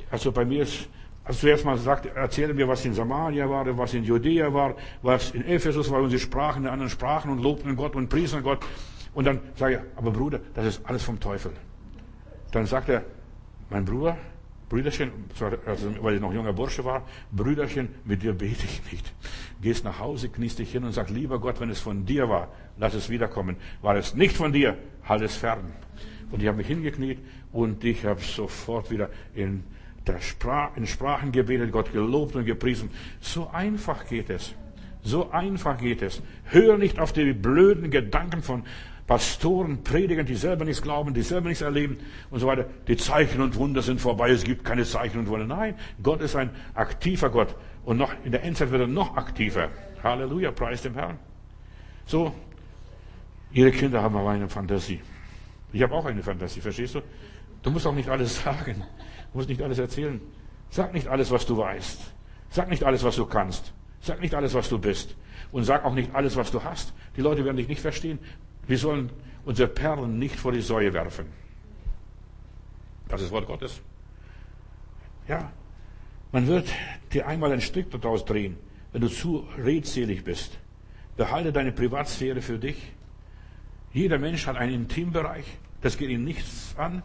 also bei mir ist, also zuerst mal sagt, erzähle mir, was in Samaria war, was in Judäa war, was in Ephesus war und sie sprachen in anderen Sprachen und lobten Gott und priesen Gott. Und dann sage ich, aber Bruder, das ist alles vom Teufel. Dann sagt er, mein Bruder, Brüderchen, also, weil ich noch junger Bursche war, Brüderchen, mit dir bete ich nicht. Gehst nach Hause, kniest dich hin und sagst, lieber Gott, wenn es von dir war, lass es wiederkommen. War es nicht von dir, halt es fern. Und ich habe mich hingekniet und ich habe sofort wieder in, der Sprach, in Sprachen gebetet, Gott gelobt und gepriesen. So einfach geht es. So einfach geht es. Hör nicht auf die blöden Gedanken von Pastoren, Predigern, die selber nichts glauben, die selber nichts erleben und so weiter. Die Zeichen und Wunder sind vorbei, es gibt keine Zeichen und Wunder. Nein, Gott ist ein aktiver Gott. Und noch, in der Endzeit wird er noch aktiver. Halleluja, preis dem Herrn. So, ihre Kinder haben aber eine Fantasie. Ich habe auch eine Fantasie, verstehst du? Du musst auch nicht alles sagen. Musst nicht alles erzählen. Sag nicht alles, was du weißt. Sag nicht alles, was du kannst. Sag nicht alles, was du bist. Und sag auch nicht alles, was du hast. Die Leute werden dich nicht verstehen. Wir sollen unsere Perlen nicht vor die Säue werfen. Das ist Wort Gottes. Ja, man wird dir einmal einen Strick daraus drehen, wenn du zu redselig bist. Behalte deine Privatsphäre für dich. Jeder Mensch hat einen Intimbereich, das geht ihn nichts an.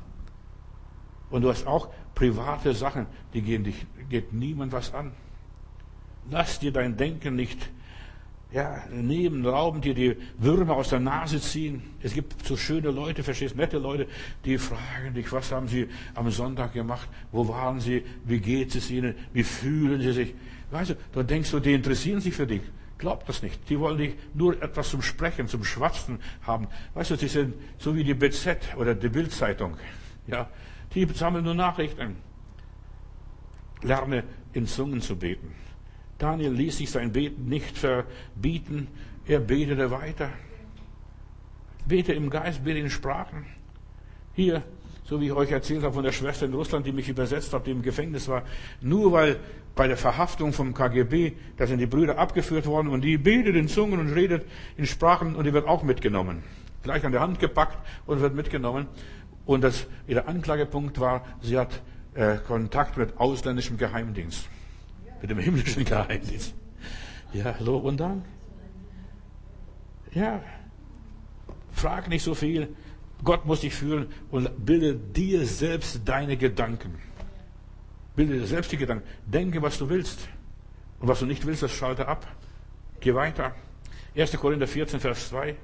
Und du hast auch private Sachen, die gehen dich, geht niemand was an. Lass dir dein Denken nicht ja, neben rauben dir die Würmer aus der Nase ziehen. Es gibt so schöne Leute, verstehst, nette Leute, die fragen dich, was haben sie am Sonntag gemacht? Wo waren sie? Wie geht es ihnen? Wie fühlen sie sich? Weißt du, dann denkst du, die interessieren sich für dich. Glaub das nicht. Die wollen dich nur etwas zum Sprechen, zum Schwatzen haben. Weißt du, sie sind so wie die BZ oder die Bildzeitung. Ja, die sammeln nur Nachrichten. Lerne in Zungen zu beten. Daniel ließ sich sein Beten nicht verbieten. Er betete weiter. Bete im Geist, bete in Sprachen. Hier, so wie ich euch erzählt habe von der Schwester in Russland, die mich übersetzt hat, die im Gefängnis war, nur weil bei der Verhaftung vom KGB, da sind die Brüder abgeführt worden und die betet in Zungen und redet in Sprachen und die wird auch mitgenommen. Gleich an der Hand gepackt und wird mitgenommen. Und das, ihr Anklagepunkt war, sie hat äh, Kontakt mit ausländischem Geheimdienst mit dem himmlischen Geheimnis. Ja, Lob und Dank. Ja, frag nicht so viel. Gott muss dich führen und bilde dir selbst deine Gedanken. Bilde dir selbst die Gedanken. Denke, was du willst. Und was du nicht willst, das schalte ab. Geh weiter. 1. Korinther 14, Vers 2.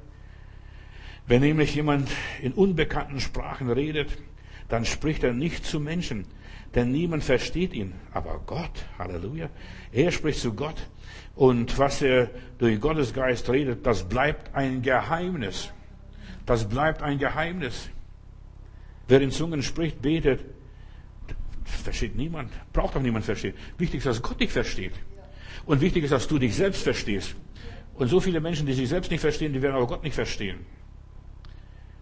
Wenn nämlich jemand in unbekannten Sprachen redet, dann spricht er nicht zu Menschen, denn niemand versteht ihn. Aber Gott, Halleluja, er spricht zu Gott. Und was er durch Gottes Geist redet, das bleibt ein Geheimnis. Das bleibt ein Geheimnis. Wer in Zungen spricht, betet, versteht niemand. Braucht auch niemand verstehen. Wichtig ist, dass Gott dich versteht. Und wichtig ist, dass du dich selbst verstehst. Und so viele Menschen, die sich selbst nicht verstehen, die werden aber Gott nicht verstehen.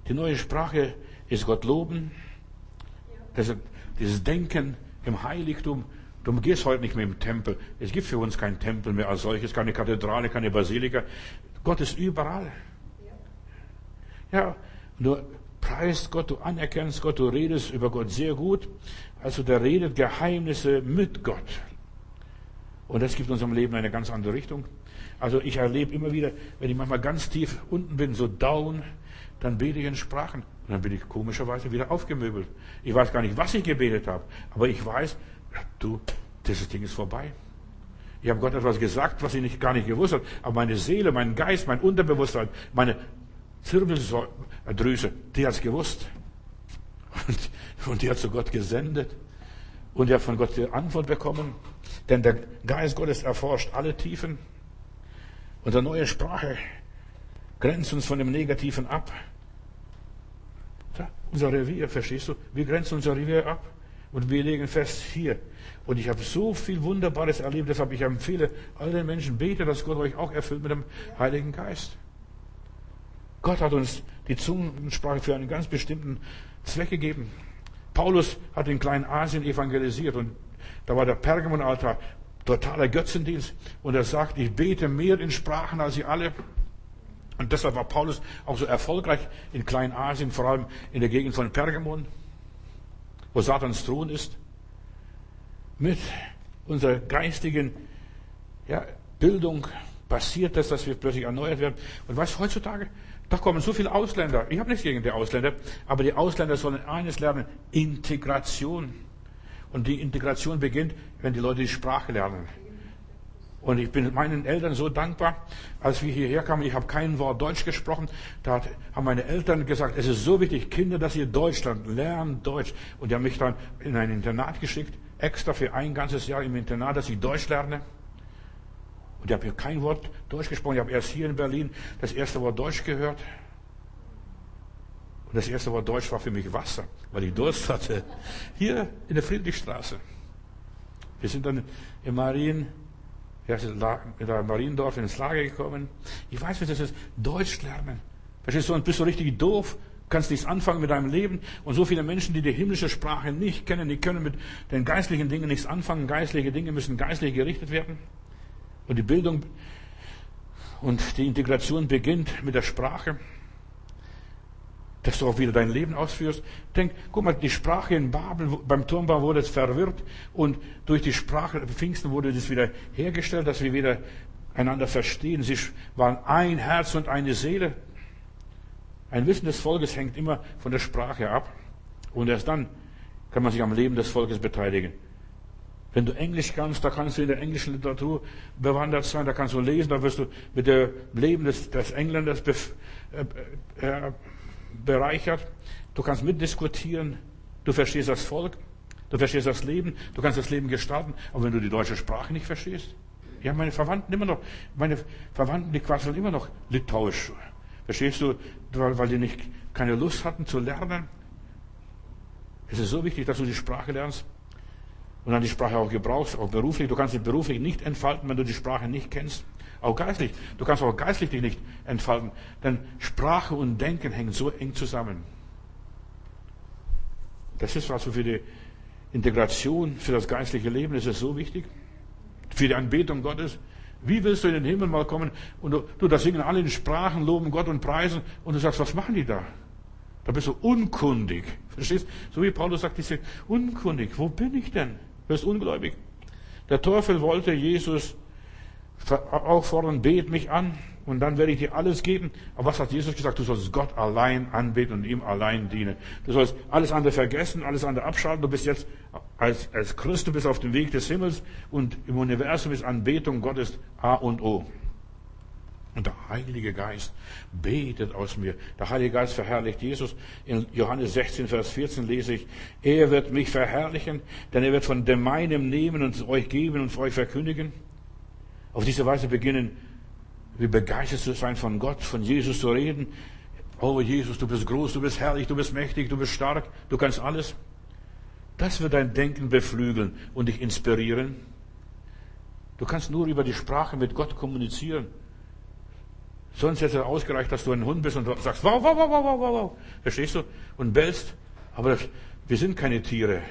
Die neue Sprache ist Gott loben. Das dieses Denken im Heiligtum. Du gehst heute nicht mehr im Tempel. Es gibt für uns keinen Tempel mehr als solches, keine Kathedrale, keine Basilika. Gott ist überall. Ja, du preist Gott, du anerkennst Gott, du redest über Gott sehr gut. Also der redet Geheimnisse mit Gott. Und das gibt unserem Leben eine ganz andere Richtung. Also ich erlebe immer wieder, wenn ich manchmal ganz tief unten bin, so down, dann bete ich in Sprachen. Und dann bin ich komischerweise wieder aufgemöbelt. Ich weiß gar nicht, was ich gebetet habe. Aber ich weiß, du, dieses Ding ist vorbei. Ich habe Gott etwas gesagt, was ich nicht, gar nicht gewusst habe. Aber meine Seele, mein Geist, mein Unterbewusstsein, meine Zirbeldrüse, die hat es gewusst. Und, und die hat zu Gott gesendet. Und die hat von Gott die Antwort bekommen. Denn der Geist Gottes erforscht alle Tiefen. Unsere neue Sprache grenzt uns von dem Negativen ab. Unser Revier, verstehst du? Wir grenzen unser Revier ab und wir legen fest, hier. Und ich habe so viel Wunderbares erlebt, deshalb ich empfehle allen Menschen, bete, dass Gott euch auch erfüllt mit dem Heiligen Geist. Gott hat uns die Zungensprache für einen ganz bestimmten Zweck gegeben. Paulus hat in Kleinasien evangelisiert und da war der Pergamonaltar totaler Götzendienst und er sagt, ich bete mehr in Sprachen als sie alle. Und deshalb war Paulus auch so erfolgreich in Kleinasien, vor allem in der Gegend von Pergamon, wo Satans Thron ist. Mit unserer geistigen ja, Bildung passiert das, dass wir plötzlich erneuert werden. Und du, heutzutage, da kommen so viele Ausländer. Ich habe nichts gegen die Ausländer, aber die Ausländer sollen eines lernen, Integration. Und die Integration beginnt, wenn die Leute die Sprache lernen. Und ich bin meinen Eltern so dankbar, als wir hierher kamen, ich habe kein Wort Deutsch gesprochen, da haben meine Eltern gesagt, es ist so wichtig, Kinder, dass ihr Deutsch lernt, lernt Deutsch. Und die haben mich dann in ein Internat geschickt, extra für ein ganzes Jahr im Internat, dass ich Deutsch lerne. Und ich habe hier kein Wort Deutsch gesprochen, ich habe erst hier in Berlin das erste Wort Deutsch gehört. Und das erste Wort Deutsch war für mich Wasser, weil ich Durst hatte. Hier in der Friedrichstraße. Wir sind dann in Marien er ist in Mariendorf ins Lager gekommen. Ich weiß, wie das ist. Deutsch lernen. Verstehst du? Und bist du richtig doof. Kannst nichts anfangen mit deinem Leben. Und so viele Menschen, die die himmlische Sprache nicht kennen, die können mit den geistlichen Dingen nichts anfangen. Geistliche Dinge müssen geistlich gerichtet werden. Und die Bildung und die Integration beginnt mit der Sprache dass du auch wieder dein Leben ausführst. Denk, guck mal, die Sprache in Babel, beim Turmbau wurde es verwirrt und durch die Sprache Pfingsten wurde das wieder hergestellt, dass wir wieder einander verstehen. Sie waren ein Herz und eine Seele. Ein Wissen des Volkes hängt immer von der Sprache ab. Und erst dann kann man sich am Leben des Volkes beteiligen. Wenn du Englisch kannst, da kannst du in der englischen Literatur bewandert sein, da kannst du lesen, da wirst du mit dem Leben des, des Engländers äh, äh, bereichert. Du kannst mitdiskutieren. Du verstehst das Volk. Du verstehst das Leben. Du kannst das Leben gestalten. Aber wenn du die deutsche Sprache nicht verstehst, ja, meine Verwandten immer noch, meine Verwandten, die quasseln immer noch Litauisch. Verstehst du? Weil, weil die nicht, keine Lust hatten zu lernen. Es ist so wichtig, dass du die Sprache lernst und dann die Sprache auch gebrauchst, auch beruflich. Du kannst dich beruflich nicht entfalten, wenn du die Sprache nicht kennst. Auch geistlich. Du kannst auch geistlich dich nicht entfalten. Denn Sprache und Denken hängen so eng zusammen. Das ist also für die Integration, für das geistliche Leben ist es so wichtig. Für die Anbetung Gottes. Wie willst du in den Himmel mal kommen und du, du da singen alle in Sprachen, loben Gott und preisen und du sagst, was machen die da? Da bist du unkundig. Verstehst? So wie Paulus sagt, sind unkundig. Wo bin ich denn? Du bist ungläubig. Der Teufel wollte Jesus auffordern, bet mich an und dann werde ich dir alles geben. Aber was hat Jesus gesagt? Du sollst Gott allein anbeten und ihm allein dienen. Du sollst alles andere vergessen, alles andere abschalten. Du bist jetzt als, als Christ, du bist auf dem Weg des Himmels und im Universum ist Anbetung Gottes A und O. Und der Heilige Geist betet aus mir. Der Heilige Geist verherrlicht Jesus. In Johannes 16, Vers 14 lese ich, er wird mich verherrlichen, denn er wird von dem meinem nehmen und euch geben und euch verkündigen. Auf diese Weise beginnen wir begeistert zu sein von Gott, von Jesus zu reden. Oh Jesus, du bist groß, du bist herrlich, du bist mächtig, du bist stark, du kannst alles. Das wird dein Denken beflügeln und dich inspirieren. Du kannst nur über die Sprache mit Gott kommunizieren. Sonst hätte es ausgereicht, dass du ein Hund bist und sagst, wow, wow, wow, wow, wow, wow. Verstehst du? Und bellst. Aber wir sind keine Tiere.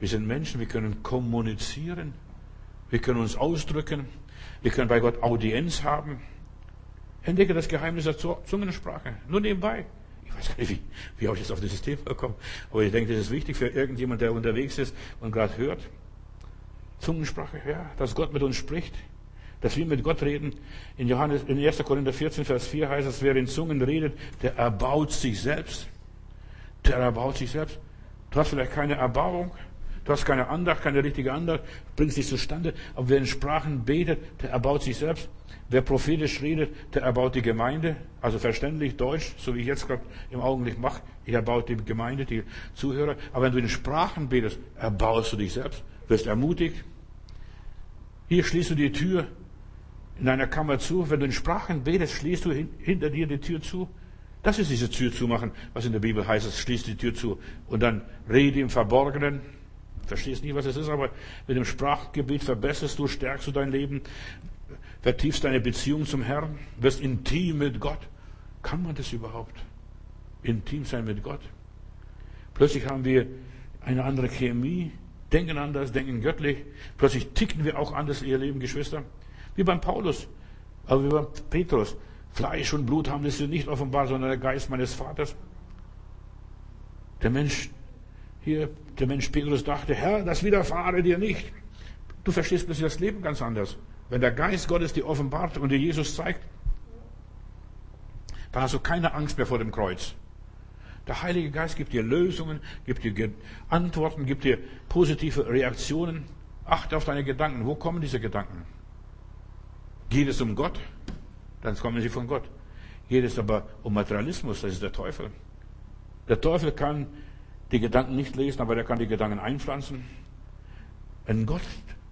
Wir sind Menschen, wir können kommunizieren. Wir können uns ausdrücken. Wir können bei Gott Audienz haben. Entdecke das Geheimnis der Zungensprache. Nur nebenbei. Ich weiß gar nicht, wie, wie habe ich jetzt auf dieses Thema gekommen. Aber ich denke, das ist wichtig für irgendjemand, der unterwegs ist und gerade hört. Zungensprache, ja, dass Gott mit uns spricht. Dass wir mit Gott reden. In Johannes, in 1. Korinther 14, Vers 4 heißt es, wer in Zungen redet, der erbaut sich selbst. Der erbaut sich selbst. Du hast vielleicht keine Erbauung. Du hast keine Andacht, keine richtige Andacht, bringst dich zustande. Aber wer in Sprachen betet, der erbaut sich selbst. Wer prophetisch redet, der erbaut die Gemeinde. Also verständlich Deutsch, so wie ich jetzt gerade im Augenblick mache. Ich erbaue die Gemeinde, die Zuhörer. Aber wenn du in Sprachen betest, erbaust du dich selbst, wirst ermutigt. Hier schließt du die Tür in deiner Kammer zu. Wenn du in Sprachen betest, schließt du hinter dir die Tür zu. Das ist diese Tür zumachen, was in der Bibel heißt, es schließt die Tür zu. Und dann rede im Verborgenen. Verstehst nicht, was es ist, aber mit dem Sprachgebet verbesserst du, stärkst du dein Leben, vertiefst deine Beziehung zum Herrn, wirst intim mit Gott. Kann man das überhaupt? Intim sein mit Gott? Plötzlich haben wir eine andere Chemie, denken anders, denken göttlich. Plötzlich ticken wir auch anders, ihr lieben Geschwister. Wie beim Paulus, aber wie beim Petrus. Fleisch und Blut haben dir nicht offenbar, sondern der Geist meines Vaters. Der Mensch, hier, der Mensch Petrus dachte, Herr, das widerfahre dir nicht. Du verstehst plötzlich das Leben ganz anders. Wenn der Geist Gottes dir offenbart und dir Jesus zeigt, dann hast du keine Angst mehr vor dem Kreuz. Der Heilige Geist gibt dir Lösungen, gibt dir Antworten, gibt dir positive Reaktionen. Achte auf deine Gedanken. Wo kommen diese Gedanken? Geht es um Gott? dann kommen sie von Gott. Geht es aber um Materialismus, das ist der Teufel. Der Teufel kann die Gedanken nicht lesen, aber er kann die Gedanken einpflanzen. Wenn Gott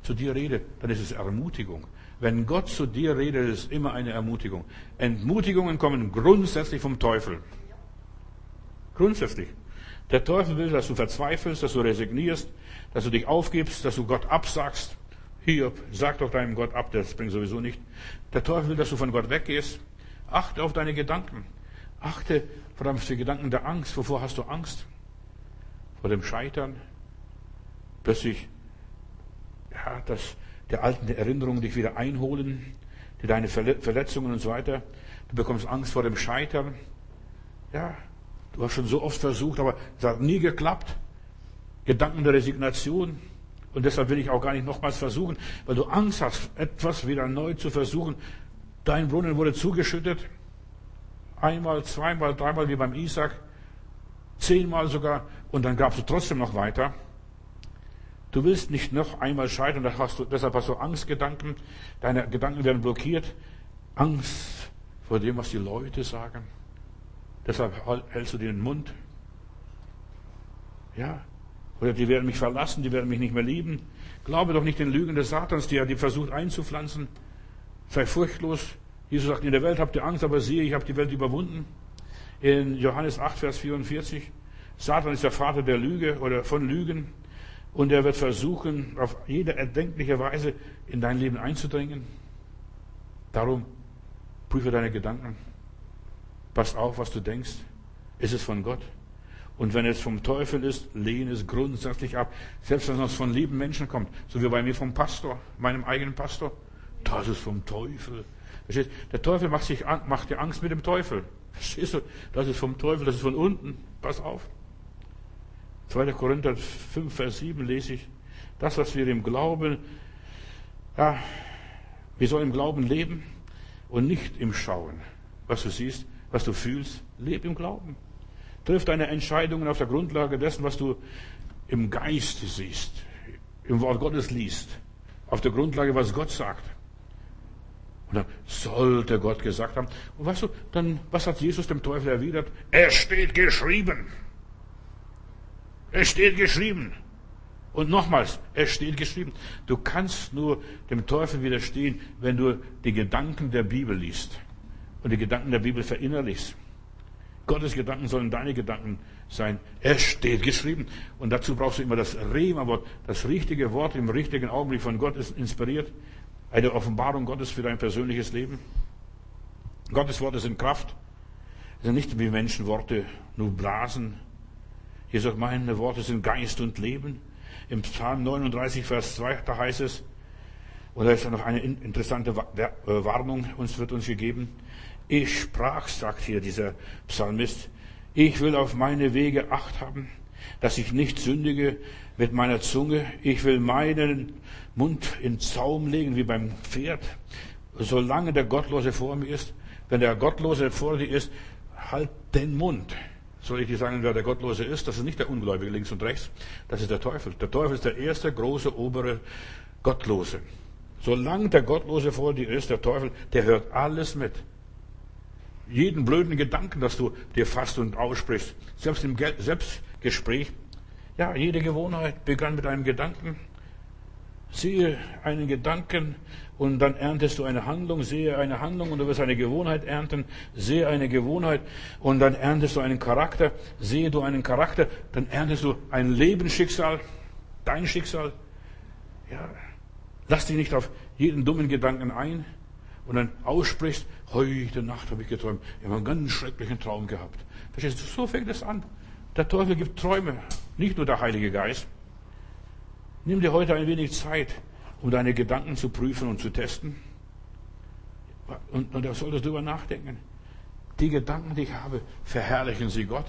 zu dir redet, dann ist es Ermutigung. Wenn Gott zu dir redet, ist es immer eine Ermutigung. Entmutigungen kommen grundsätzlich vom Teufel. Grundsätzlich. Der Teufel will, dass du verzweifelst, dass du resignierst, dass du dich aufgibst, dass du Gott absagst. Hiob, sag doch deinem Gott ab, das bringt sowieso nicht. Der Teufel will, dass du von Gott weggehst. Achte auf deine Gedanken. Achte auf die Gedanken der Angst. Wovor hast du Angst? Vor dem Scheitern? Plötzlich, ja, dass der alten Erinnerungen dich wieder einholen, die deine Verletzungen und so weiter. Du bekommst Angst vor dem Scheitern. Ja, du hast schon so oft versucht, aber es hat nie geklappt. Gedanken der Resignation, und deshalb will ich auch gar nicht nochmals versuchen, weil du Angst hast, etwas wieder neu zu versuchen. Dein Brunnen wurde zugeschüttet. Einmal, zweimal, dreimal wie beim Isaac. Zehnmal sogar. Und dann gabst du trotzdem noch weiter. Du willst nicht noch einmal scheitern, hast du, deshalb hast du Angstgedanken. Deine Gedanken werden blockiert. Angst vor dem, was die Leute sagen. Deshalb hältst du den Mund. Ja, oder die werden mich verlassen, die werden mich nicht mehr lieben. Glaube doch nicht den Lügen des Satans, die er dir versucht einzupflanzen. Sei furchtlos. Jesus sagt, in der Welt habt ihr Angst, aber siehe, ich habe die Welt überwunden. In Johannes 8, Vers 44. Satan ist der Vater der Lüge oder von Lügen. Und er wird versuchen, auf jede erdenkliche Weise in dein Leben einzudringen. Darum prüfe deine Gedanken. Pass auf, was du denkst. Ist es von Gott? Und wenn es vom Teufel ist, lehne es grundsätzlich ab. Selbst wenn es von lieben Menschen kommt, so wie bei mir vom Pastor, meinem eigenen Pastor. Das ist vom Teufel. Der Teufel macht, sich, macht dir Angst mit dem Teufel. Verstehst du? Das ist vom Teufel, das ist von unten. Pass auf. 2. Korinther 5, Vers 7 lese ich. Das, was wir im Glauben, ja, wir sollen im Glauben leben und nicht im Schauen. Was du siehst, was du fühlst, leb im Glauben. Triff deine Entscheidungen auf der Grundlage dessen, was du im Geist siehst, im Wort Gottes liest, auf der Grundlage, was Gott sagt. Dann sollte Gott gesagt haben. Und weißt du, dann, was hat Jesus dem Teufel erwidert? Es steht geschrieben. Es steht geschrieben. Und nochmals, es steht geschrieben. Du kannst nur dem Teufel widerstehen, wenn du die Gedanken der Bibel liest und die Gedanken der Bibel verinnerlichst. Gottes Gedanken sollen deine Gedanken sein. Es steht geschrieben. Und dazu brauchst du immer das Rema-Wort, das richtige Wort im richtigen Augenblick von Gott ist inspiriert. Eine Offenbarung Gottes für dein persönliches Leben. Gottes Worte sind Kraft. Es sind nicht wie Menschenworte, nur Blasen. Jesus sagt, meine Worte sind Geist und Leben. Im Psalm 39, Vers 2, da heißt es, und da ist noch eine interessante äh, Warnung, uns wird uns gegeben. Ich sprach, sagt hier dieser Psalmist, ich will auf meine Wege acht haben, dass ich nicht sündige mit meiner Zunge. Ich will meinen Mund in Zaum legen wie beim Pferd, solange der Gottlose vor mir ist. Wenn der Gottlose vor dir ist, halt den Mund. Soll ich dir sagen, wer der Gottlose ist? Das ist nicht der Ungläubige links und rechts. Das ist der Teufel. Der Teufel ist der erste große obere Gottlose. Solange der Gottlose vor dir ist, der Teufel, der hört alles mit jeden blöden Gedanken, dass du dir fasst und aussprichst. Selbst im Selbstgespräch. Ja, jede Gewohnheit begann mit einem Gedanken. Sehe einen Gedanken und dann erntest du eine Handlung, sehe eine Handlung und du wirst eine Gewohnheit ernten, sehe eine Gewohnheit und dann erntest du einen Charakter, sehe du einen Charakter, dann erntest du ein Lebensschicksal, dein Schicksal. Ja, lass dich nicht auf jeden dummen Gedanken ein und dann aussprichst, heute Nacht habe ich geträumt, ich habe einen ganz schrecklichen Traum gehabt. Verstehst du, so fängt es an. Der Teufel gibt Träume, nicht nur der Heilige Geist. Nimm dir heute ein wenig Zeit, um deine Gedanken zu prüfen und zu testen. Und, und da solltest du darüber nachdenken. Die Gedanken, die ich habe, verherrlichen sie Gott.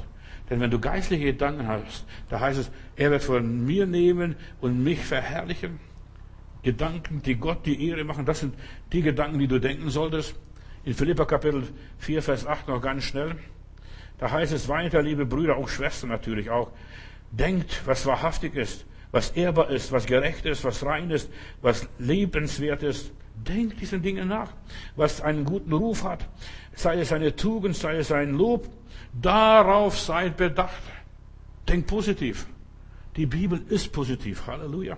Denn wenn du geistliche Gedanken hast, da heißt es, er wird von mir nehmen und mich verherrlichen. Gedanken, die Gott die Ehre machen, das sind die Gedanken, die du denken solltest. In Philippa Kapitel 4, Vers 8 noch ganz schnell. Da heißt es weiter, liebe Brüder, auch Schwestern natürlich auch, denkt, was wahrhaftig ist, was ehrbar ist, was gerecht ist, was rein ist, was lebenswert ist. Denkt diesen Dingen nach, was einen guten Ruf hat, sei es eine Tugend, sei es ein Lob, darauf seid bedacht. Denkt positiv. Die Bibel ist positiv. Halleluja.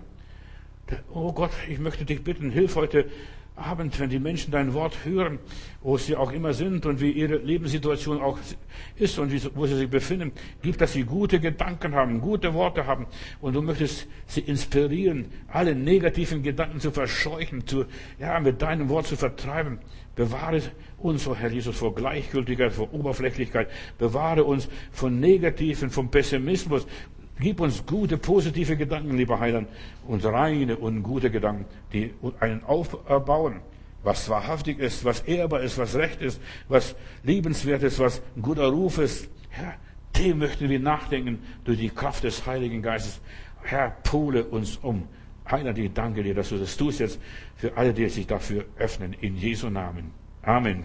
Oh Gott, ich möchte dich bitten, hilf heute Abend, wenn die Menschen dein Wort hören, wo sie auch immer sind und wie ihre Lebenssituation auch ist und wo sie sich befinden, gib, dass sie gute Gedanken haben, gute Worte haben und du möchtest sie inspirieren, alle negativen Gedanken zu verscheuchen, zu, ja, mit deinem Wort zu vertreiben. Bewahre uns, oh Herr Jesus, vor Gleichgültigkeit, vor Oberflächlichkeit. Bewahre uns von Negativen, vom Pessimismus. Gib uns gute, positive Gedanken, lieber Heiland, und reine und gute Gedanken, die einen aufbauen, was wahrhaftig ist, was ehrbar ist, was recht ist, was liebenswert ist, was ein guter Ruf ist. Herr, dem möchten wir nachdenken durch die Kraft des Heiligen Geistes. Herr, pole uns um. Heiland, ich danke dir, dass du das tust jetzt für alle, die sich dafür öffnen. In Jesu Namen. Amen.